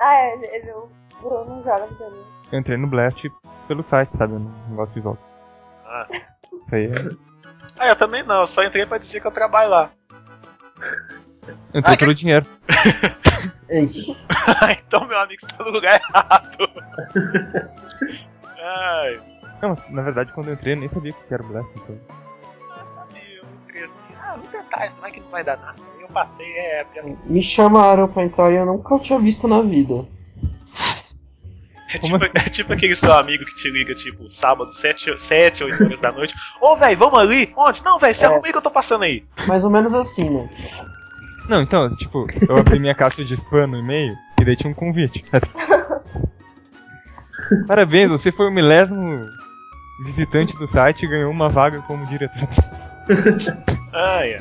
Ah, é, o Bruno não joga videogame. Eu entrei no Blast pelo site, sabe? Eu não gosto de volta. Ah. Isso aí é... Ah, eu também não, eu só entrei pra dizer que eu trabalho lá. Eu entrei Ah, pelo dinheiro. Ei, então, meu amigo, você tá no lugar errado. Ai, Não, mas, na verdade, quando eu entrei, eu nem sabia o que era o Blast. Então... ah, isso não é que não vai dar nada. Eu passei, é, pela me chamaram pra entrar e eu nunca tinha visto na vida. É tipo, é tipo aquele seu amigo que te liga, tipo, sábado, 7, 7 8 horas da noite. Ô, velho, vamos ali? Onde? Não, velho, você É. arruma aí que eu tô passando aí. Mais ou menos assim, né? Não, então, tipo, eu abri minha caixa de spam no e-mail e daí tinha um convite. Parabéns, você foi o milésimo visitante do site e ganhou uma vaga como diretor. Ai, é.